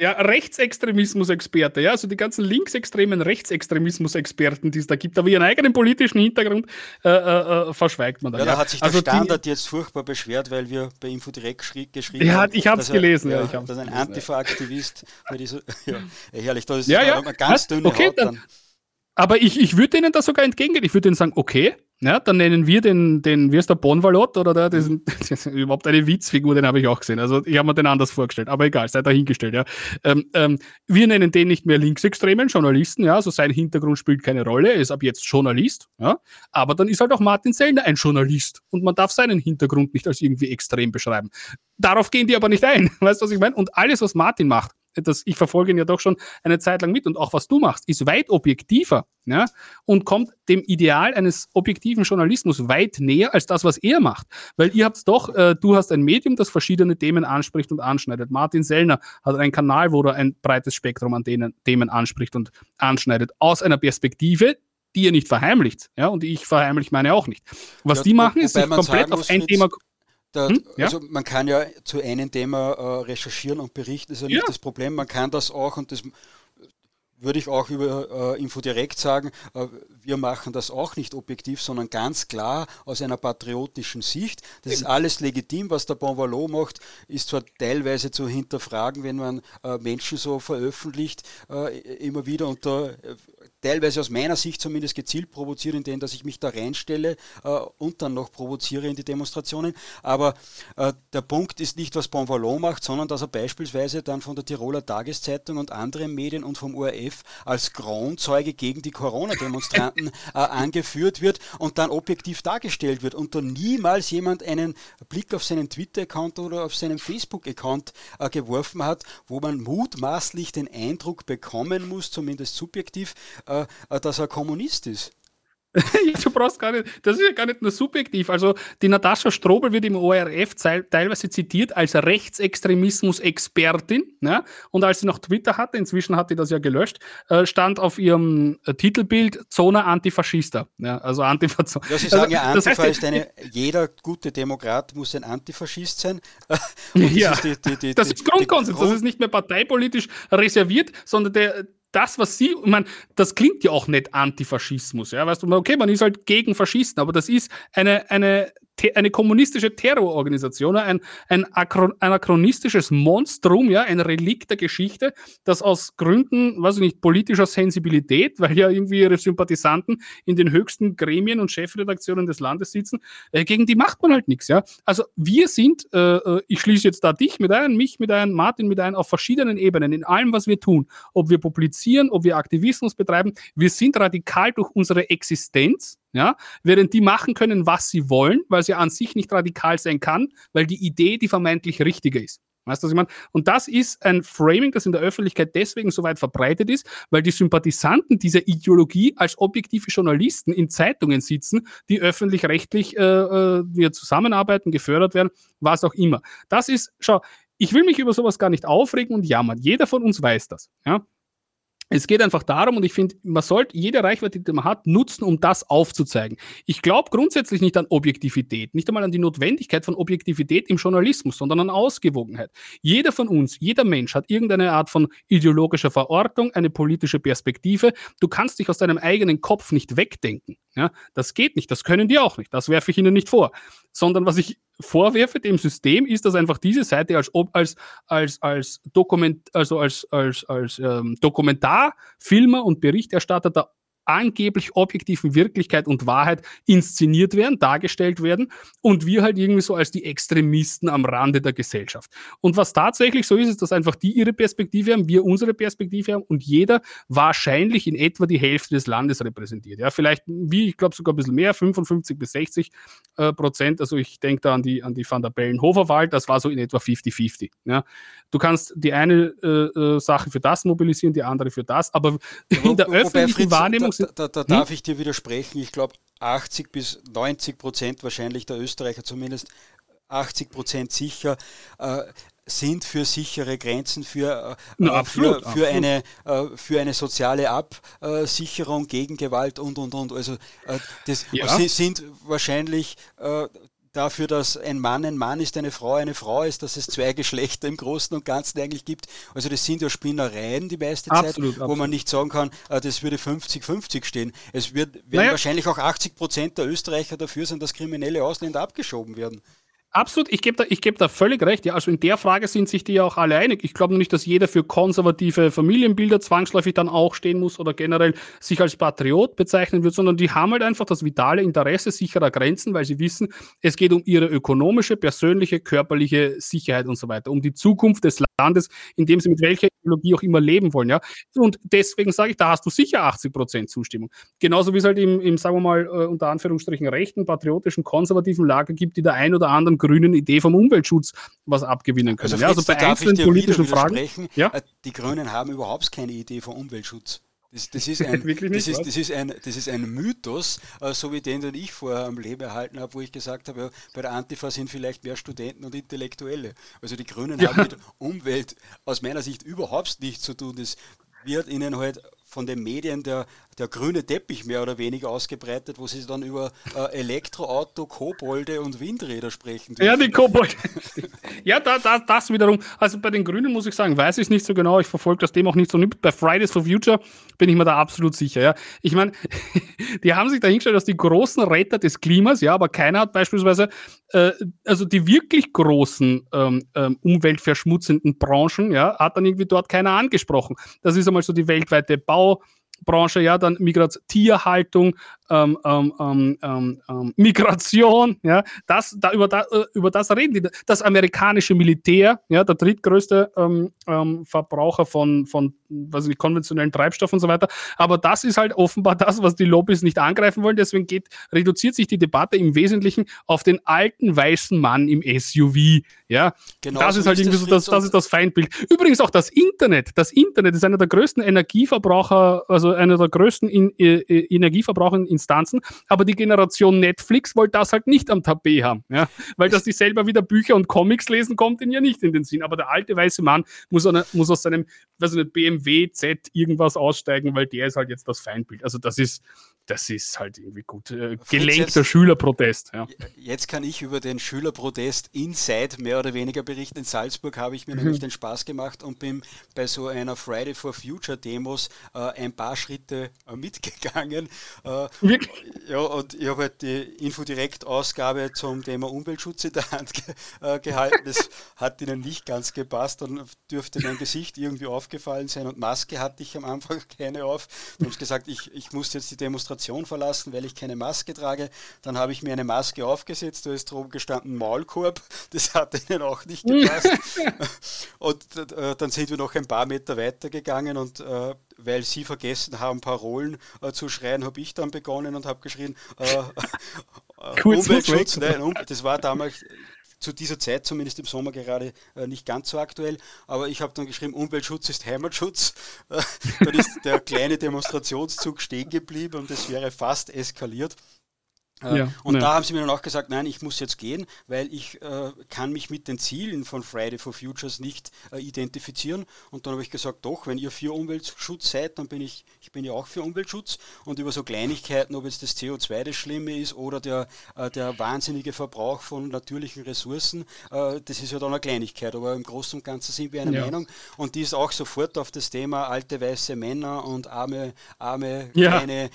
ja, Rechtsextremismus-Experte, ja, also die ganzen linksextremen Rechtsextremismus-Experten, die es da gibt, aber ihren eigenen politischen Hintergrund äh, äh, äh verschweigt man da. Ja, da hat sich also der Standard die, jetzt furchtbar beschwert, weil wir bei Info direkt geschrieben ja, haben. Ich habe es gelesen, ja. ja ich dass ein Antifa-Aktivist, ja, herrlich, da ist ja, ja. ganz dünne okay, Haut dann. dann. Aber ich, ich würde denen da sogar entgegengehen. Ich würde denen sagen, okay, ja, dann nennen wir den, den wie ist der Bonvalot oder der, das, ist, überhaupt eine Witzfigur, den habe ich auch gesehen. Also ich habe mir den anders vorgestellt, aber egal, sei dahingestellt, ja. Ähm, ähm, wir nennen den nicht mehr linksextremen Journalisten, ja, also sein Hintergrund spielt keine Rolle, er ist ab jetzt Journalist, ja. Aber dann ist halt auch Martin Sellner ein Journalist und man darf seinen Hintergrund nicht als irgendwie extrem beschreiben. Darauf gehen die aber nicht ein, weißt du, was ich meine? Und alles, was Martin macht, das, ich verfolge ihn ja doch schon eine Zeit lang mit und auch was du machst, ist weit objektiver ja, und kommt dem Ideal eines objektiven Journalismus weit näher als das, was er macht. Weil ihr habt doch, äh, du hast ein Medium, das verschiedene Themen anspricht und anschneidet. Martin Sellner hat einen Kanal, wo er ein breites Spektrum an denen, Themen anspricht und anschneidet, aus einer Perspektive, die er nicht verheimlicht. Ja, und ich verheimliche meine auch nicht. Was ja, die machen, ist sich komplett auf ein Thema da, hm? ja? Also man kann ja zu einem Thema äh, recherchieren und berichten, ist ja nicht ja. das Problem. Man kann das auch und das würde ich auch über äh, Info direkt sagen, äh, wir machen das auch nicht objektiv, sondern ganz klar aus einer patriotischen Sicht. Das ist alles legitim, was der Bonvalo macht, ist zwar teilweise zu hinterfragen, wenn man äh, Menschen so veröffentlicht, äh, immer wieder unter äh, teilweise aus meiner Sicht zumindest gezielt provoziert, indem dass ich mich da reinstelle äh, und dann noch provoziere in die Demonstrationen. Aber äh, der Punkt ist nicht, was Bonvallon macht, sondern dass er beispielsweise dann von der Tiroler Tageszeitung und anderen Medien und vom ORF als Kronzeuge gegen die Corona-Demonstranten äh, angeführt wird und dann objektiv dargestellt wird und da niemals jemand einen Blick auf seinen Twitter-Account oder auf seinen Facebook-Account äh, geworfen hat, wo man mutmaßlich den Eindruck bekommen muss, zumindest subjektiv, äh, äh, dass er Kommunist ist. du brauchst gar nicht, das ist ja gar nicht nur subjektiv. Also die Natascha Strobel wird im ORF teilweise zitiert als Rechtsextremismus-Expertin. Ne? Und als sie noch Twitter hatte, inzwischen hat sie das ja gelöscht, äh, stand auf ihrem äh, Titelbild Zona Antifaschista. Ja, also Antifa ja, Sie sagen ja, Antifa das heißt, ist eine, jeder gute Demokrat muss ein Antifaschist sein. ja, ist die, die, die, das ist Grundkonsens, Grund das ist nicht mehr parteipolitisch reserviert, sondern der, das, was sie, ich meine, das klingt ja auch nicht Antifaschismus, ja, weißt du, okay, man ist halt gegen Faschisten, aber das ist eine, eine eine kommunistische Terrororganisation, ein, ein anachronistisches Monstrum, ja, ein Relikt der Geschichte, das aus Gründen, weiß ich nicht, politischer Sensibilität, weil ja irgendwie ihre Sympathisanten in den höchsten Gremien und Chefredaktionen des Landes sitzen, äh, gegen die macht man halt nichts, ja. Also wir sind, äh, äh, ich schließe jetzt da dich mit ein, mich mit ein, Martin mit ein, auf verschiedenen Ebenen, in allem, was wir tun, ob wir publizieren, ob wir Aktivismus betreiben, wir sind radikal durch unsere Existenz, ja, während die machen können, was sie wollen, weil sie an sich nicht radikal sein kann, weil die Idee die vermeintlich richtige ist. Weißt du, was ich meine? Und das ist ein Framing, das in der Öffentlichkeit deswegen so weit verbreitet ist, weil die Sympathisanten dieser Ideologie als objektive Journalisten in Zeitungen sitzen, die öffentlich-rechtlich äh, äh, zusammenarbeiten, gefördert werden, was auch immer. Das ist, schau, ich will mich über sowas gar nicht aufregen und jammern. Jeder von uns weiß das. Ja? Es geht einfach darum, und ich finde, man sollte jede Reichweite, die man hat, nutzen, um das aufzuzeigen. Ich glaube grundsätzlich nicht an Objektivität, nicht einmal an die Notwendigkeit von Objektivität im Journalismus, sondern an Ausgewogenheit. Jeder von uns, jeder Mensch hat irgendeine Art von ideologischer Verortung, eine politische Perspektive. Du kannst dich aus deinem eigenen Kopf nicht wegdenken. Ja, das geht nicht, das können die auch nicht, das werfe ich ihnen nicht vor. Sondern was ich vorwerfe dem System, ist, dass einfach diese Seite als, als, als, als, Dokument, also als, als, als ähm, Dokumentarfilmer und Berichterstatter der angeblich objektiven Wirklichkeit und Wahrheit inszeniert werden, dargestellt werden und wir halt irgendwie so als die Extremisten am Rande der Gesellschaft. Und was tatsächlich so ist, ist, dass einfach die ihre Perspektive haben, wir unsere Perspektive haben und jeder wahrscheinlich in etwa die Hälfte des Landes repräsentiert. Ja, vielleicht wie, ich glaube sogar ein bisschen mehr, 55 bis 60 äh, Prozent. Also ich denke da an die, an die Van der Bellen-Hofer Wahl, das war so in etwa 50-50. Ja. Du kannst die eine äh, äh, Sache für das mobilisieren, die andere für das, aber in der öffentlichen Fritz, Wahrnehmung da, da, da hm? darf ich dir widersprechen. Ich glaube, 80 bis 90 Prozent wahrscheinlich der Österreicher zumindest 80 Prozent sicher äh, sind für sichere Grenzen, für, äh, Na, absolut, für, für eine, äh, für eine soziale Absicherung gegen Gewalt und, und, und. Also äh, das ja. sind wahrscheinlich äh, dafür, dass ein Mann ein Mann ist, eine Frau eine Frau ist, dass es zwei Geschlechter im Großen und Ganzen eigentlich gibt. Also das sind ja Spinnereien die meiste Zeit, absolut, wo absolut. man nicht sagen kann, äh, das würde 50-50 stehen. Es wird, werden naja. wahrscheinlich auch 80 Prozent der Österreicher dafür sein, dass kriminelle Ausländer abgeschoben werden. Absolut, ich gebe da, geb da völlig recht. Ja, also in der Frage sind sich die ja auch alle einig. Ich glaube nicht, dass jeder für konservative Familienbilder zwangsläufig dann auch stehen muss oder generell sich als Patriot bezeichnen wird, sondern die haben halt einfach das vitale Interesse sicherer Grenzen, weil sie wissen, es geht um ihre ökonomische, persönliche, körperliche Sicherheit und so weiter, um die Zukunft des Landes, in dem sie mit welcher Ideologie auch immer leben wollen. Ja? Und deswegen sage ich, da hast du sicher 80 Prozent Zustimmung. Genauso wie es halt im, im sagen wir mal, äh, unter Anführungsstrichen rechten, patriotischen, konservativen Lager gibt, die der ein oder anderen grünen Idee vom Umweltschutz was abgewinnen können. Also, ja, also bei einzelnen politischen Fragen. Ja? Äh, die Grünen haben überhaupt keine Idee vom Umweltschutz. Das, das, ist ein, das, ist, das, ist ein, das ist ein Mythos, äh, so wie den, den ich vorher am Leben erhalten habe, wo ich gesagt habe, ja, bei der Antifa sind vielleicht mehr Studenten und Intellektuelle. Also die Grünen ja. haben mit Umwelt aus meiner Sicht überhaupt nichts zu tun. Das wird ihnen halt von den Medien der, der grüne Teppich mehr oder weniger ausgebreitet, wo sie dann über äh, Elektroauto, Kobolde und Windräder sprechen. Dürfen. Ja, die Kobolde. ja, da, da, das wiederum. Also bei den Grünen muss ich sagen, weiß ich nicht so genau. Ich verfolge das Thema auch nicht so. Bei Fridays for Future bin ich mir da absolut sicher. Ja. Ich meine, die haben sich dahingestellt als die großen Retter des Klimas, ja, aber keiner hat beispielsweise, äh, also die wirklich großen ähm, ähm, umweltverschmutzenden Branchen, ja, hat dann irgendwie dort keiner angesprochen. Das ist einmal so die weltweite Bau- Branche, ja, dann Migration, Tierhaltung, ähm, ähm, ähm, ähm, ähm, Migration, ja, das, da, über, da, äh, über das reden die. Das amerikanische Militär, ja, der drittgrößte Verbraucher von, von was nicht, konventionellen Treibstoff und so weiter. Aber das ist halt offenbar das, was die Lobbys nicht angreifen wollen. Deswegen geht, reduziert sich die Debatte im Wesentlichen auf den alten weißen Mann im SUV. Ja, genau, das ist halt irgendwie so das, das ist das Feindbild. Übrigens auch das Internet. Das Internet ist einer der größten Energieverbraucher, also einer der größten in, äh, äh Energieverbraucher Instanzen, aber die Generation Netflix wollte das halt nicht am Tapet haben, ja? weil dass die selber wieder Bücher und Comics lesen, kommt ihnen ja nicht in den Sinn. Aber der alte weiße Mann muss, eine, muss aus seinem, weiß nicht, BMW Z irgendwas aussteigen, weil der ist halt jetzt das Feindbild. Also das ist, das ist halt irgendwie gut. Äh, gelenkter Schülerprotest. Ja. Jetzt kann ich über den Schülerprotest inside mehr oder weniger berichten. In Salzburg habe ich mir mhm. nämlich den Spaß gemacht und bin bei so einer Friday for Future Demos äh, ein paar Schritte äh, mitgegangen. Äh, ja, und ich habe halt die Infodirekt-Ausgabe zum Thema Umweltschutz in der Hand ge äh, gehalten. Das hat ihnen nicht ganz gepasst. Dann dürfte mein Gesicht irgendwie aufgefallen sein und Maske hatte ich am Anfang keine auf. Dann haben sie gesagt, ich, ich muss jetzt die Demonstration Demonstration verlassen, weil ich keine Maske trage. Dann habe ich mir eine Maske aufgesetzt, da ist drum gestanden Maulkorb. Das hat ihnen auch nicht gepasst. und äh, dann sind wir noch ein paar Meter weiter gegangen und äh, weil sie vergessen haben, Parolen äh, zu schreien, habe ich dann begonnen und habe geschrien, äh, äh, Umweltschutz. Nein, um, das war damals zu dieser Zeit, zumindest im Sommer gerade äh, nicht ganz so aktuell. Aber ich habe dann geschrieben, Umweltschutz ist Heimatschutz. Dann ist der kleine Demonstrationszug stehen geblieben und es wäre fast eskaliert. Äh, ja, und ne. da haben sie mir dann auch gesagt, nein, ich muss jetzt gehen, weil ich äh, kann mich mit den Zielen von Friday for Futures nicht äh, identifizieren. Und dann habe ich gesagt, doch, wenn ihr für Umweltschutz seid, dann bin ich, ich bin ja auch für Umweltschutz. Und über so Kleinigkeiten, ob jetzt das CO2 das Schlimme ist oder der, äh, der wahnsinnige Verbrauch von natürlichen Ressourcen, äh, das ist ja dann eine Kleinigkeit. Aber im Großen und Ganzen sind wir einer ja. Meinung. Und die ist auch sofort auf das Thema alte weiße Männer und arme, arme ja. kleine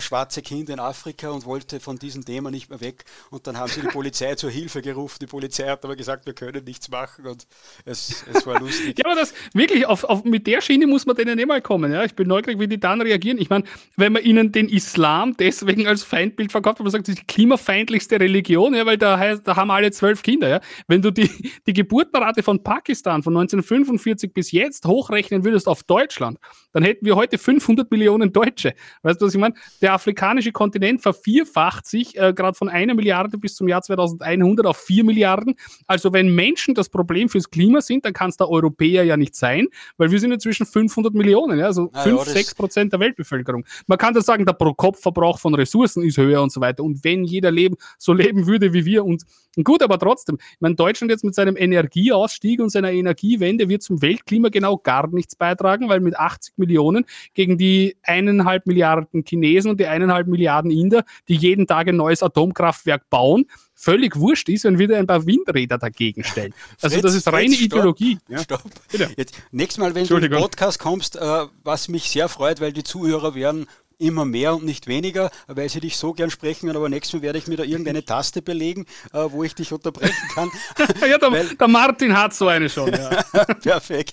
schwarze Kinder in Afrika und wollte wollte von diesem Thema nicht mehr weg. Und dann haben sie die Polizei zur Hilfe gerufen. Die Polizei hat aber gesagt, wir können nichts machen und es, es war lustig. ja, aber das wirklich, auf, auf, mit der Schiene muss man denen immer kommen. Ja? Ich bin neugierig, wie die dann reagieren. Ich meine, wenn man ihnen den Islam deswegen als Feindbild verkauft, wenn man sagt, das ist die klimafeindlichste Religion, ja, weil da, da haben alle zwölf Kinder. Ja? Wenn du die, die Geburtenrate von Pakistan von 1945 bis jetzt hochrechnen würdest auf Deutschland, dann hätten wir heute 500 Millionen Deutsche. Weißt du, was ich meine? Der afrikanische Kontinent vervierfacht vervielfacht sich äh, gerade von einer Milliarde bis zum Jahr 2100 auf vier Milliarden. Also wenn Menschen das Problem fürs Klima sind, dann kann es der Europäer ja nicht sein, weil wir sind inzwischen 500 Millionen, ja, also ah, 5, ja, 6 Prozent der Weltbevölkerung. Man kann das sagen, der Pro-Kopf-Verbrauch von Ressourcen ist höher und so weiter. Und wenn jeder leben, so leben würde wie wir und gut, aber trotzdem, ich meine, Deutschland jetzt mit seinem Energieausstieg und seiner Energiewende wird zum Weltklima genau gar nichts beitragen, weil mit 80 Millionen gegen die eineinhalb Milliarden Chinesen und die eineinhalb Milliarden Inder, die jeden Tag ein neues Atomkraftwerk bauen, völlig wurscht ist, wenn wir ein paar Windräder dagegen stellen. Also Fritz, das ist reine Fritz, Ideologie. Stopp, ja. stopp. Jetzt, nächstes Mal, wenn du in den Podcast kommst, äh, was mich sehr freut, weil die Zuhörer werden immer mehr und nicht weniger, weil sie dich so gern sprechen, aber nächstes Mal werde ich mir da irgendeine Taste belegen, äh, wo ich dich unterbrechen kann. ja, der, der, Martin hat so eine schon. Ja. Perfekt.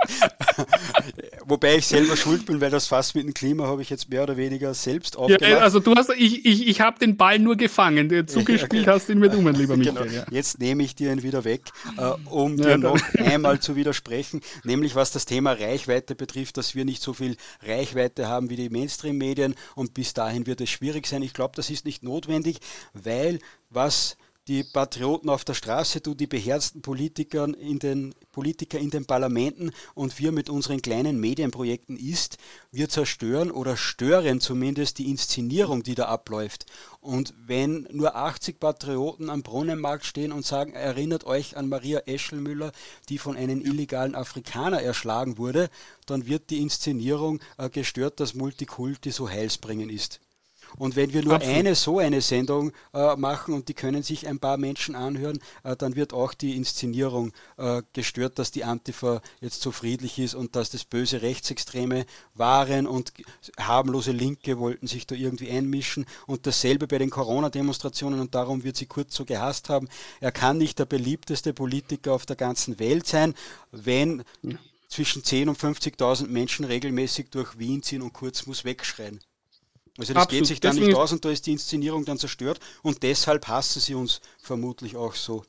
Wobei ich selber schuld bin, weil das Fass mit dem Klima habe ich jetzt mehr oder weniger selbst aufgemacht. Ja, also du hast, ich, ich, ich habe den Ball nur gefangen, zugespielt ja, hast ihn mit um, lieber genau. Michael. Genau. Jetzt nehme ich dir ihn wieder weg, äh, um dir noch einmal zu widersprechen, nämlich was das Thema Reichweite betrifft, dass wir nicht so viel Reichweite haben wie die Mainstream-Medien und bis dahin wird es schwierig sein. Ich glaube, das ist nicht notwendig, weil was die Patrioten auf der Straße, du die beherzten Politiker in den, Politiker in den Parlamenten und wir mit unseren kleinen Medienprojekten ist, wir zerstören oder stören zumindest die Inszenierung, die da abläuft. Und wenn nur 80 Patrioten am Brunnenmarkt stehen und sagen, erinnert euch an Maria Eschelmüller, die von einem illegalen Afrikaner erschlagen wurde, dann wird die Inszenierung äh, gestört, dass Multikulti so heilsbringend ist. Und wenn wir nur Absolut. eine so eine Sendung äh, machen und die können sich ein paar Menschen anhören, äh, dann wird auch die Inszenierung äh, gestört, dass die Antifa jetzt so friedlich ist und dass das böse Rechtsextreme waren und harmlose Linke wollten sich da irgendwie einmischen. Und dasselbe bei den Corona-Demonstrationen und darum wird sie kurz so gehasst haben. Er kann nicht der beliebteste Politiker auf der ganzen Welt sein, wenn ja. zwischen 10.000 und 50.000 Menschen regelmäßig durch Wien ziehen und kurz muss wegschreien. Also das Absolut. geht sich dann Deswegen nicht aus und da ist die Inszenierung dann zerstört und deshalb hassen sie uns vermutlich auch so.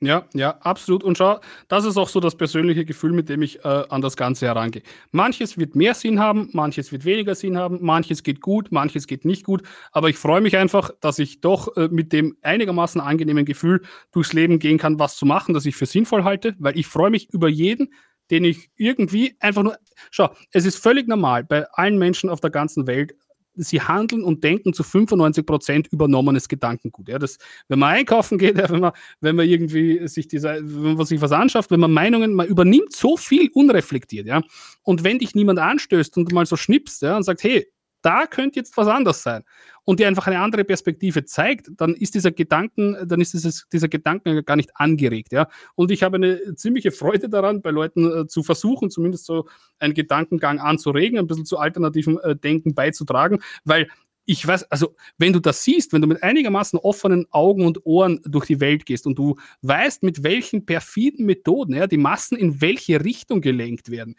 Ja, ja, absolut. Und schau, das ist auch so das persönliche Gefühl, mit dem ich äh, an das Ganze herangehe. Manches wird mehr Sinn haben, manches wird weniger Sinn haben, manches geht gut, manches geht nicht gut. Aber ich freue mich einfach, dass ich doch äh, mit dem einigermaßen angenehmen Gefühl durchs Leben gehen kann, was zu machen, das ich für sinnvoll halte, weil ich freue mich über jeden, den ich irgendwie einfach nur. Schau, es ist völlig normal bei allen Menschen auf der ganzen Welt, sie handeln und denken zu 95 Prozent übernommenes Gedankengut. Ja, das, wenn man einkaufen geht, ja, wenn, man, wenn man irgendwie sich diese, wenn man sich was anschafft, wenn man Meinungen, man übernimmt so viel unreflektiert, ja. Und wenn dich niemand anstößt und mal so schnippst, ja, und sagt, hey, da könnte jetzt was anders sein und dir einfach eine andere Perspektive zeigt, dann ist dieser Gedanken, dann ist dieses, dieser Gedanken gar nicht angeregt, ja. Und ich habe eine ziemliche Freude daran, bei Leuten äh, zu versuchen, zumindest so einen Gedankengang anzuregen, ein bisschen zu alternativen äh, Denken beizutragen, weil ich weiß, also wenn du das siehst, wenn du mit einigermaßen offenen Augen und Ohren durch die Welt gehst und du weißt, mit welchen perfiden Methoden ja, die Massen in welche Richtung gelenkt werden,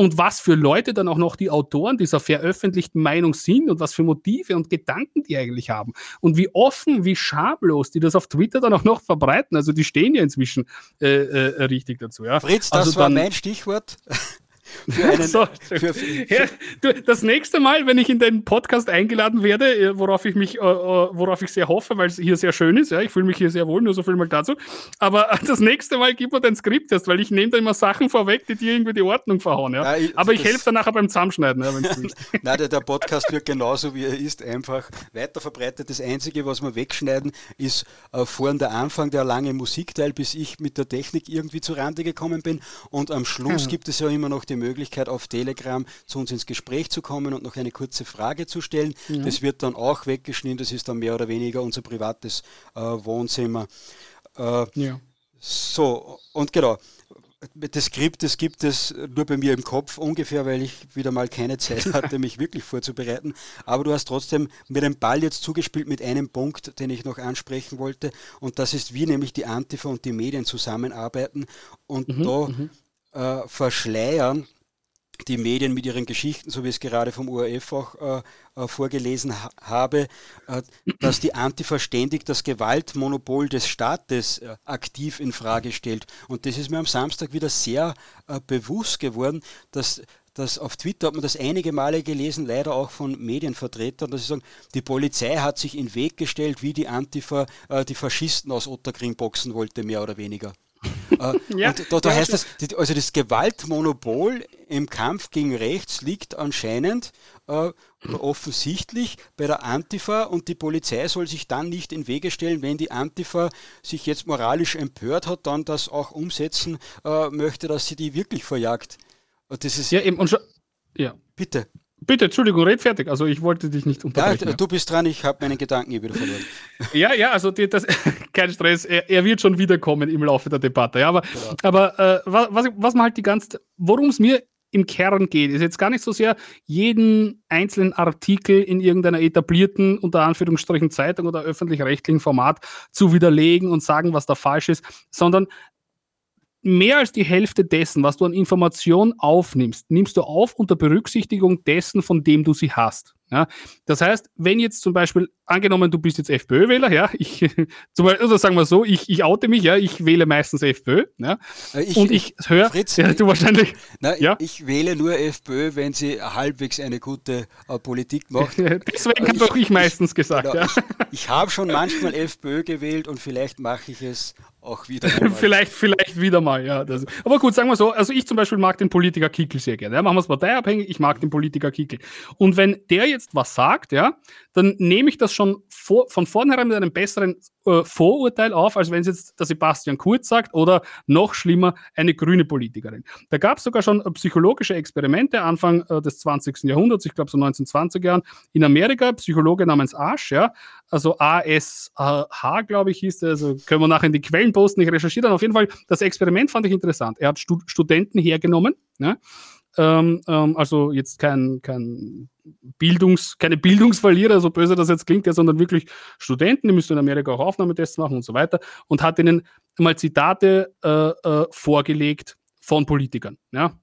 und was für Leute dann auch noch die Autoren dieser veröffentlichten Meinung sind und was für Motive und Gedanken die eigentlich haben und wie offen, wie schamlos die das auf Twitter dann auch noch verbreiten. Also die stehen ja inzwischen äh, äh, richtig dazu. Ja. Fritz, das also war mein Stichwort. Einen, so, für, für, ja, du, das nächste Mal, wenn ich in den Podcast eingeladen werde, äh, worauf ich mich, äh, äh, worauf ich sehr hoffe, weil es hier sehr schön ist, ja, ich fühle mich hier sehr wohl, nur so viel mal dazu. Aber das nächste Mal gib mir dein Skript erst, weil ich nehme da immer Sachen vorweg, die dir irgendwie die Ordnung verhauen. Ja. ja ich, Aber ich helfe dann nachher beim Zusammenschneiden, ja, Nein, der, der, Podcast wird genauso wie er ist, einfach weiter verbreitet. Das Einzige, was wir wegschneiden, ist äh, vorhin der Anfang, der lange Musikteil, bis ich mit der Technik irgendwie zu Rande gekommen bin. Und am Schluss ja. gibt es ja immer noch die Möglichkeit, auf Telegram zu uns ins Gespräch zu kommen und noch eine kurze Frage zu stellen. Ja. Das wird dann auch weggeschnitten, das ist dann mehr oder weniger unser privates äh, Wohnzimmer. Äh, ja. So, und genau. Das Skript, das gibt es nur bei mir im Kopf ungefähr, weil ich wieder mal keine Zeit hatte, mich wirklich vorzubereiten. Aber du hast trotzdem mir den Ball jetzt zugespielt mit einem Punkt, den ich noch ansprechen wollte. Und das ist, wie nämlich die Antifa und die Medien zusammenarbeiten und mhm, da mhm äh, verschleiern die Medien mit ihren Geschichten, so wie ich es gerade vom ORF auch äh, äh, vorgelesen ha habe, äh, dass die Antifa ständig das Gewaltmonopol des Staates äh, aktiv in Frage stellt. Und das ist mir am Samstag wieder sehr äh, bewusst geworden, dass dass auf Twitter hat man das einige Male gelesen, leider auch von Medienvertretern, dass sie sagen, die Polizei hat sich in den Weg gestellt, wie die Antifa äh, die Faschisten aus Otterkring boxen wollte, mehr oder weniger. Äh, ja, und da, da ja, heißt es, also das Gewaltmonopol im Kampf gegen rechts liegt anscheinend äh, offensichtlich bei der Antifa und die Polizei soll sich dann nicht in Wege stellen, wenn die Antifa sich jetzt moralisch empört hat, dann das auch umsetzen äh, möchte, dass sie die wirklich verjagt. Das ist ja eben und schon, ja. Bitte. Bitte, Entschuldigung, red fertig. Also ich wollte dich nicht unterbrechen. Ja, du bist dran, ich habe meinen Gedanken hier wieder verloren. ja, ja, also die, das, kein Stress, er, er, wird schon wiederkommen im Laufe der Debatte. Ja, aber genau. aber äh, was, was man halt die ganze, worum es mir im Kern geht, ist jetzt gar nicht so sehr jeden einzelnen Artikel in irgendeiner etablierten, unter Anführungsstrichen Zeitung oder öffentlich-rechtlichen Format zu widerlegen und sagen, was da falsch ist, sondern mehr als die Hälfte dessen, was du an Informationen aufnimmst, nimmst du auf unter Berücksichtigung dessen, von dem du sie hast. Ja? Das heißt, wenn jetzt zum Beispiel, angenommen, du bist jetzt FPÖ-Wähler, ja, ich, zum Beispiel, oder sagen wir so, ich, ich oute mich, ja, ich wähle meistens FPÖ, ja, äh, ich, und ich höre, ja, du wahrscheinlich, na, ja? ich, wähle nur FPÖ, wenn sie halbwegs eine gute äh, Politik macht. Deswegen habe doch ich meistens gesagt, genau, ja. Ich, ich habe schon manchmal FPÖ gewählt und vielleicht mache ich es auch wieder vielleicht, vielleicht wieder mal, ja. Das. Aber gut, sagen wir so, also ich zum Beispiel mag den Politiker Kickel sehr gerne. Ja, machen wir es parteiabhängig, ich mag den Politiker Kickel. Und wenn der jetzt was sagt, ja, dann nehme ich das schon vor, von vornherein mit einem besseren äh, Vorurteil auf, als wenn es jetzt der Sebastian Kurz sagt oder noch schlimmer, eine grüne Politikerin. Da gab es sogar schon äh, psychologische Experimente Anfang äh, des 20. Jahrhunderts, ich glaube so 1920 Jahren, in Amerika, Psychologe namens Asch, ja, also ASH, glaube ich, hieß der, also können wir nachher in die Quellen posten, ich recherchiere dann auf jeden Fall. Das Experiment fand ich interessant. Er hat Stud Studenten hergenommen, ja, ähm, ähm, also jetzt kein, kein Bildungs, keine Bildungsverlierer, so böse das jetzt klingt, ja, sondern wirklich Studenten, die müssen in Amerika auch Aufnahmetests machen und so weiter und hat ihnen mal Zitate äh, äh, vorgelegt von Politikern. Ja.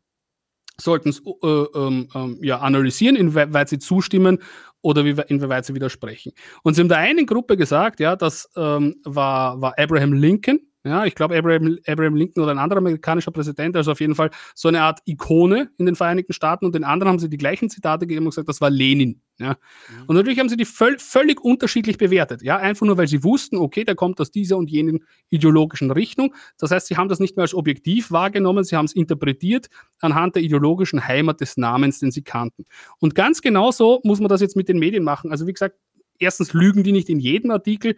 Sollten es äh, ähm, ähm, ja, analysieren, inwieweit sie zustimmen oder inwieweit sie widersprechen. Und sie haben der einen Gruppe gesagt, ja, das ähm, war, war Abraham Lincoln, ja, ich glaube, Abraham, Abraham Lincoln oder ein anderer amerikanischer Präsident, also auf jeden Fall so eine Art Ikone in den Vereinigten Staaten und den anderen haben sie die gleichen Zitate gegeben und gesagt, das war Lenin. Ja. Mhm. Und natürlich haben sie die völ völlig unterschiedlich bewertet. Ja, einfach nur, weil sie wussten, okay, der kommt aus dieser und jenen ideologischen Richtung. Das heißt, sie haben das nicht mehr als objektiv wahrgenommen, sie haben es interpretiert anhand der ideologischen Heimat des Namens, den sie kannten. Und ganz genauso muss man das jetzt mit den Medien machen. Also wie gesagt, erstens lügen die nicht in jedem Artikel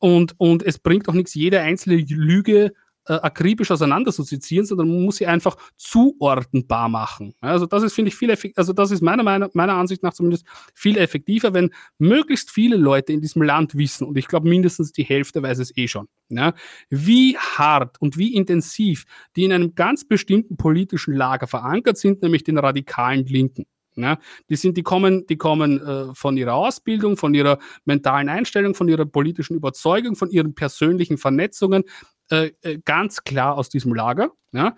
und, und es bringt auch nichts, jede einzelne Lüge äh, akribisch auseinander zu sezieren, sondern man muss sie einfach zuordnenbar machen. Also das ist, finde ich, viel effektiver, also das ist meiner, meiner, meiner Ansicht nach zumindest viel effektiver, wenn möglichst viele Leute in diesem Land wissen, und ich glaube mindestens die Hälfte weiß es eh schon, ja, wie hart und wie intensiv die in einem ganz bestimmten politischen Lager verankert sind, nämlich den radikalen Linken. Ja, die sind, die kommen, die kommen äh, von ihrer Ausbildung, von ihrer mentalen Einstellung, von ihrer politischen Überzeugung, von ihren persönlichen Vernetzungen äh, äh, ganz klar aus diesem Lager. Ja.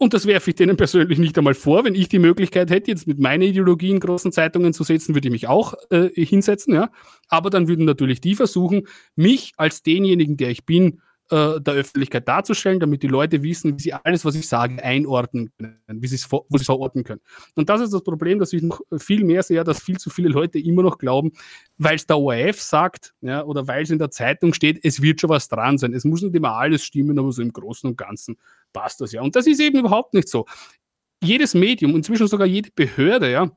Und das werfe ich denen persönlich nicht einmal vor. Wenn ich die Möglichkeit hätte, jetzt mit meiner Ideologie in großen Zeitungen zu setzen, würde ich mich auch äh, hinsetzen. Ja. Aber dann würden natürlich die versuchen, mich als denjenigen, der ich bin, äh, der Öffentlichkeit darzustellen, damit die Leute wissen, wie sie alles, was ich sage, einordnen können, wie sie es verorten können. Und das ist das Problem, dass ich noch viel mehr sehe, dass viel zu viele Leute immer noch glauben, weil es der ORF sagt ja, oder weil es in der Zeitung steht, es wird schon was dran sein. Es muss nicht immer alles stimmen, aber so im Großen und Ganzen passt das ja. Und das ist eben überhaupt nicht so. Jedes Medium, inzwischen sogar jede Behörde, ja,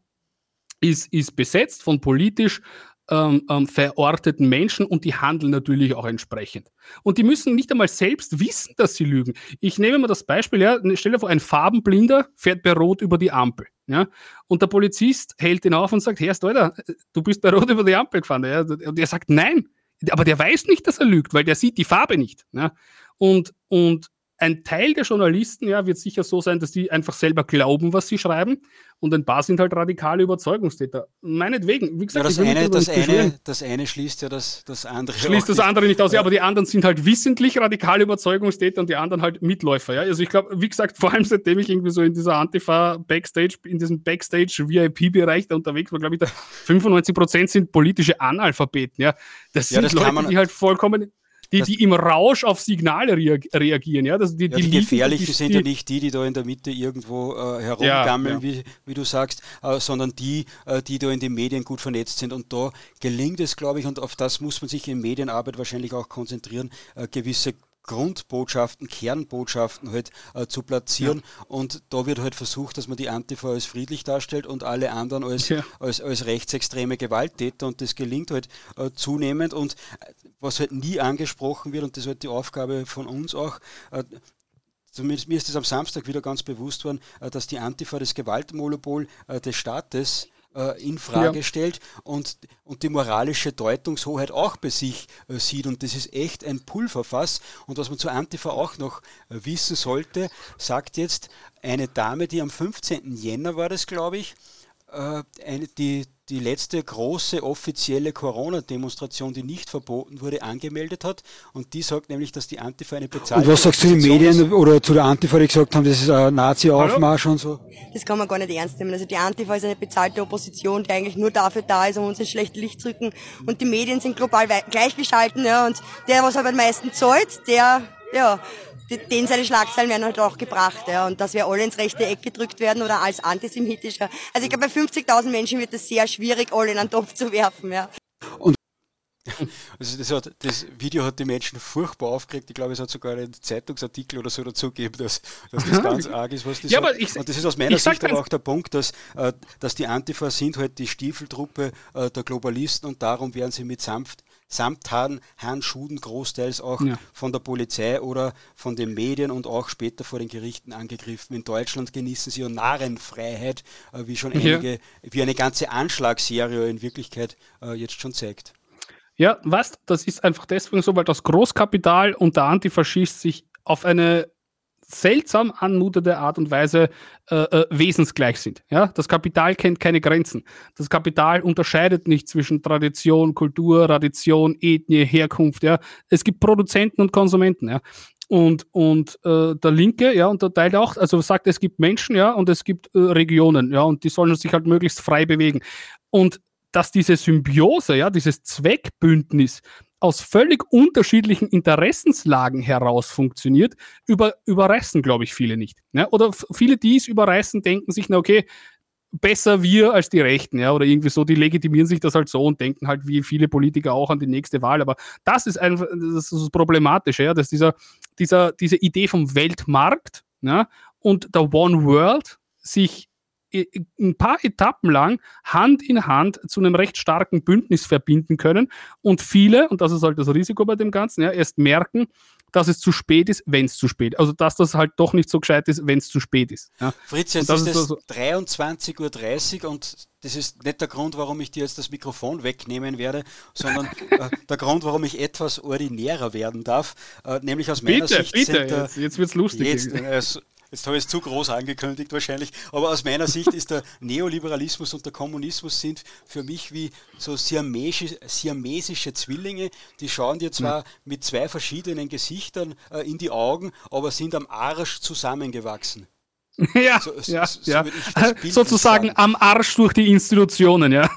ist, ist besetzt von politisch ähm, ähm, verorteten Menschen und die handeln natürlich auch entsprechend. Und die müssen nicht einmal selbst wissen, dass sie lügen. Ich nehme mal das Beispiel, ja, stell dir vor, ein Farbenblinder fährt bei Rot über die Ampel. Ja, und der Polizist hält ihn auf und sagt, Herr Alter, du bist bei Rot über die Ampel gefahren. Ja, und er sagt, nein, aber der weiß nicht, dass er lügt, weil der sieht die Farbe nicht. Ja. Und, und ein Teil der Journalisten ja, wird sicher so sein, dass die einfach selber glauben, was sie schreiben. Und ein paar sind halt radikale Überzeugungstäter. Meinetwegen, wie gesagt, ja, das, eine, das, eine, das eine schließt ja das, das andere. Schließt das andere nicht aus, ja, aber die anderen sind halt wissentlich radikale Überzeugungstäter und die anderen halt Mitläufer. Ja? Also ich glaube, wie gesagt, vor allem seitdem ich irgendwie so in dieser Antifa-Backstage, in diesem Backstage-VIP-Bereich da unterwegs war, glaube ich, da 95% sind politische Analphabeten. Ja? Das sind ja, das Leute, die halt vollkommen die, die im Rausch auf Signale reagieren. Ja, das, die, ja, die, die gefährlichen die, sind ja nicht die, die da in der Mitte irgendwo äh, herumgammeln, ja, ja. Wie, wie du sagst, äh, sondern die, äh, die da in den Medien gut vernetzt sind. Und da gelingt es, glaube ich, und auf das muss man sich in Medienarbeit wahrscheinlich auch konzentrieren, äh, gewisse Grundbotschaften, Kernbotschaften halt äh, zu platzieren. Ja. Und da wird halt versucht, dass man die Antifa als friedlich darstellt und alle anderen als, ja. als, als rechtsextreme Gewalttäter. Und das gelingt halt äh, zunehmend. Und was halt nie angesprochen wird, und das ist halt die Aufgabe von uns auch, äh, zumindest mir ist es am Samstag wieder ganz bewusst worden, äh, dass die Antifa das Gewaltmonopol äh, des Staates in Frage ja. stellt und, und die moralische Deutungshoheit auch bei sich sieht. Und das ist echt ein Pulverfass. Und was man zu Antifa auch noch wissen sollte, sagt jetzt eine Dame, die am 15. Jänner war das, glaube ich, eine, die, die letzte große offizielle Corona-Demonstration, die nicht verboten wurde, angemeldet hat. Und die sagt nämlich, dass die Antifa eine bezahlte Und was sagst du den Medien oder zu der Antifa, die gesagt haben, das ist ein Nazi-Aufmarsch und so? Das kann man gar nicht ernst nehmen. Also die Antifa ist eine bezahlte Opposition, die eigentlich nur dafür da ist, um uns ins schlechte Licht zu rücken. Und die Medien sind global gleichgeschalten. Ja. Und der, was aber am meisten zahlt, der ja, den seine Schlagzeilen werden halt auch gebracht, ja, und dass wir alle ins rechte Eck gedrückt werden oder als antisemitischer. Also ich glaube, bei 50.000 Menschen wird es sehr schwierig, alle in einen Topf zu werfen, ja. Und also das, hat, das, Video hat die Menschen furchtbar aufgeregt. Ich glaube, es hat sogar einen Zeitungsartikel oder so dazu gegeben, dass, dass das ganz arg ist, was die ja, sagt. Ich, Und das ist aus meiner Sicht aber auch der Punkt, dass, äh, dass die Antifa sind halt die Stiefeltruppe äh, der Globalisten und darum werden sie mit sanft Samthandschuhen großteils auch ja. von der Polizei oder von den Medien und auch später vor den Gerichten angegriffen. In Deutschland genießen sie ja Narrenfreiheit, äh, wie schon einige, ja. wie eine ganze Anschlagsserie in Wirklichkeit äh, jetzt schon zeigt. Ja, was? Das ist einfach deswegen so, weil das Großkapital und der Antifaschist sich auf eine seltsam anmutende Art und Weise äh, äh, wesensgleich sind. Ja? Das Kapital kennt keine Grenzen. Das Kapital unterscheidet nicht zwischen Tradition, Kultur, Tradition, Ethnie, Herkunft. Ja? Es gibt Produzenten und Konsumenten. Ja? Und, und äh, der Linke, ja, unterteilt auch, also sagt, es gibt Menschen, ja, und es gibt äh, Regionen, ja, und die sollen sich halt möglichst frei bewegen. Und dass diese Symbiose, ja, dieses Zweckbündnis aus völlig unterschiedlichen Interessenslagen heraus funktioniert, über, überreißen, glaube ich, viele nicht. Ja? Oder viele, die es überreißen, denken sich, na okay, besser wir als die Rechten, ja, oder irgendwie so, die legitimieren sich das halt so und denken halt wie viele Politiker auch an die nächste Wahl. Aber das ist einfach das, das Problematische, ja, dass dieser, dieser, diese Idee vom Weltmarkt ja, und der One World sich ein paar Etappen lang Hand in Hand zu einem recht starken Bündnis verbinden können und viele, und das ist halt das Risiko bei dem Ganzen, ja, erst merken, dass es zu spät ist, wenn es zu spät ist. Also dass das halt doch nicht so gescheit ist, wenn es zu spät ist. Ja. Fritz, jetzt ist, ist es so 23.30 Uhr und das ist nicht der Grund, warum ich dir jetzt das Mikrofon wegnehmen werde, sondern äh, der Grund, warum ich etwas ordinärer werden darf. Äh, nämlich aus meiner bitte, Sicht. Bitte, sind, äh, jetzt, jetzt wird es lustig. Jetzt, äh, Jetzt habe ich es zu groß angekündigt wahrscheinlich, aber aus meiner Sicht ist der Neoliberalismus und der Kommunismus sind für mich wie so siamesische, siamesische Zwillinge, die schauen dir zwar mit zwei verschiedenen Gesichtern äh, in die Augen, aber sind am Arsch zusammengewachsen. Ja, so, ja, so, ja. sozusagen am Arsch durch die Institutionen, ja.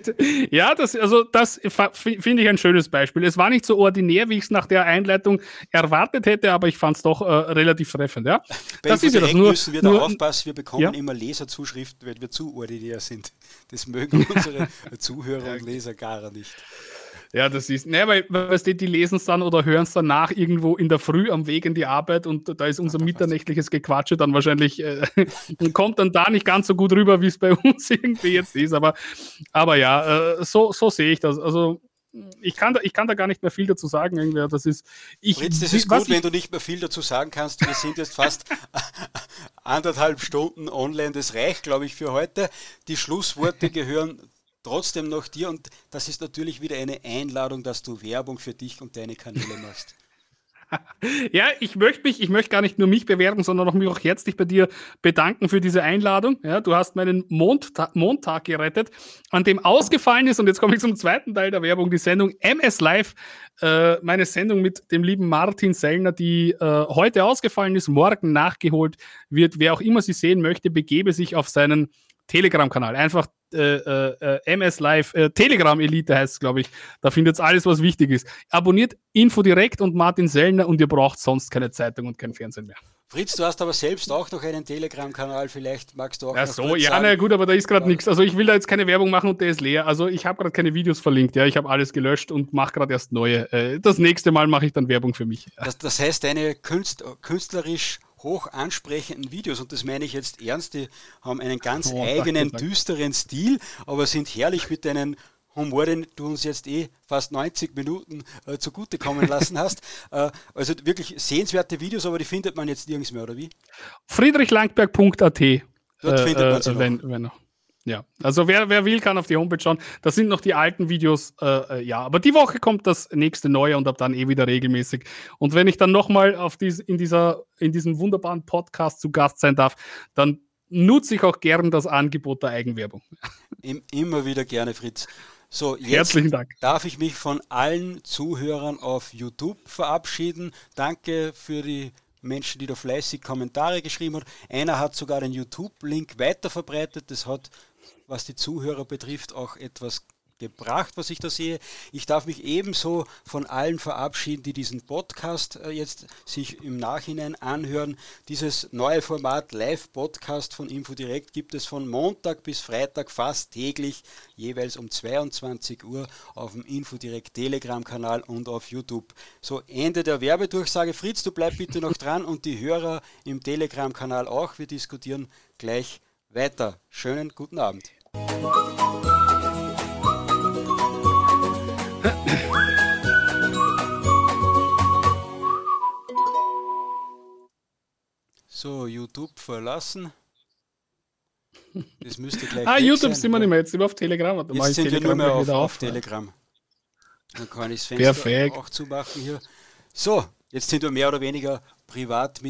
ja, das, also das finde ich ein schönes Beispiel. Es war nicht so ordinär, wie ich es nach der Einleitung erwartet hätte, aber ich fand es doch äh, relativ treffend, ja. Bei das ist ja das. Nur, müssen wir nur, da aufpassen, wir bekommen ja? immer Leserzuschriften, wenn wir zu ordinär sind. Das mögen unsere Zuhörer und Leser gar nicht. Ja, das ist, ne, weil, weißt du, die lesen es dann oder hören es dann nach irgendwo in der Früh am Weg in die Arbeit und da ist unser mitternächtliches Gequatsche dann wahrscheinlich, äh, kommt dann da nicht ganz so gut rüber, wie es bei uns irgendwie jetzt ist. Aber, aber ja, äh, so, so sehe ich das. Also, ich kann, da, ich kann da gar nicht mehr viel dazu sagen. Irgendwie. Das ist, ich, Fritz, das ist gut, wenn du nicht mehr viel dazu sagen kannst. Wir sind jetzt fast anderthalb Stunden online. Das reicht, glaube ich, für heute. Die Schlussworte gehören trotzdem noch dir und das ist natürlich wieder eine Einladung, dass du Werbung für dich und deine Kanäle machst. Ja, ich möchte mich, ich möchte gar nicht nur mich bewerben, sondern auch mich auch herzlich bei dir bedanken für diese Einladung. Ja, du hast meinen Mondta Montag gerettet, an dem ausgefallen ist, und jetzt komme ich zum zweiten Teil der Werbung, die Sendung MS Live, äh, meine Sendung mit dem lieben Martin Sellner, die äh, heute ausgefallen ist, morgen nachgeholt wird. Wer auch immer sie sehen möchte, begebe sich auf seinen Telegram-Kanal. Einfach äh, äh, MS Live, äh, Telegram Elite heißt es, glaube ich. Da findet ihr alles, was wichtig ist. Abonniert Info direkt und Martin Sellner und ihr braucht sonst keine Zeitung und kein Fernsehen mehr. Fritz, du hast aber selbst auch noch einen Telegram-Kanal, vielleicht magst du auch. Ja, so, ja, na gut, aber da ist gerade nichts. Also ich will da jetzt keine Werbung machen und der ist leer. Also ich habe gerade keine Videos verlinkt, ja. Ich habe alles gelöscht und mache gerade erst neue. Äh, das nächste Mal mache ich dann Werbung für mich. Das, das heißt, deine Künst, künstlerisch hoch ansprechenden Videos, und das meine ich jetzt ernst, die haben einen ganz oh, eigenen, danke, düsteren Stil, aber sind herrlich mit deinen Humor, den du uns jetzt eh fast 90 Minuten äh, zugutekommen lassen hast. Äh, also wirklich sehenswerte Videos, aber die findet man jetzt nirgends mehr, oder wie? Friedrichlangberg.at. Dort äh, findet man sie äh, wenn, wenn noch. Ja, also wer, wer will, kann auf die Homepage schauen. Das sind noch die alten Videos, äh, äh, ja. Aber die Woche kommt das nächste neue und ab dann eh wieder regelmäßig. Und wenn ich dann nochmal dies, in, dieser, in diesem wunderbaren Podcast zu Gast sein darf, dann nutze ich auch gern das Angebot der Eigenwerbung. Immer wieder gerne, Fritz. So, jetzt Herzlichen Dank. darf ich mich von allen Zuhörern auf YouTube verabschieden. Danke für die Menschen, die da fleißig Kommentare geschrieben haben. Einer hat sogar den YouTube-Link weiterverbreitet. Das hat, was die Zuhörer betrifft, auch etwas gebracht, was ich da sehe. Ich darf mich ebenso von allen verabschieden, die diesen Podcast äh, jetzt sich im Nachhinein anhören. Dieses neue Format Live-Podcast von InfoDirect gibt es von Montag bis Freitag fast täglich, jeweils um 22 Uhr auf dem InfoDirect Telegram-Kanal und auf YouTube. So, Ende der Werbedurchsage. Fritz, du bleib bitte noch dran und die Hörer im Telegram-Kanal auch. Wir diskutieren gleich weiter. Schönen guten Abend. So, YouTube verlassen. Das müsste gleich. ah, YouTube sein. sind wir nicht mehr, jetzt sind wir auf Telegram. Mal, Jetzt ich sind wir nur Telegram mehr auf, auf. Telegram. Dann kann ich das Fenster Perfekt. auch zumachen hier. So, jetzt sind wir mehr oder weniger privat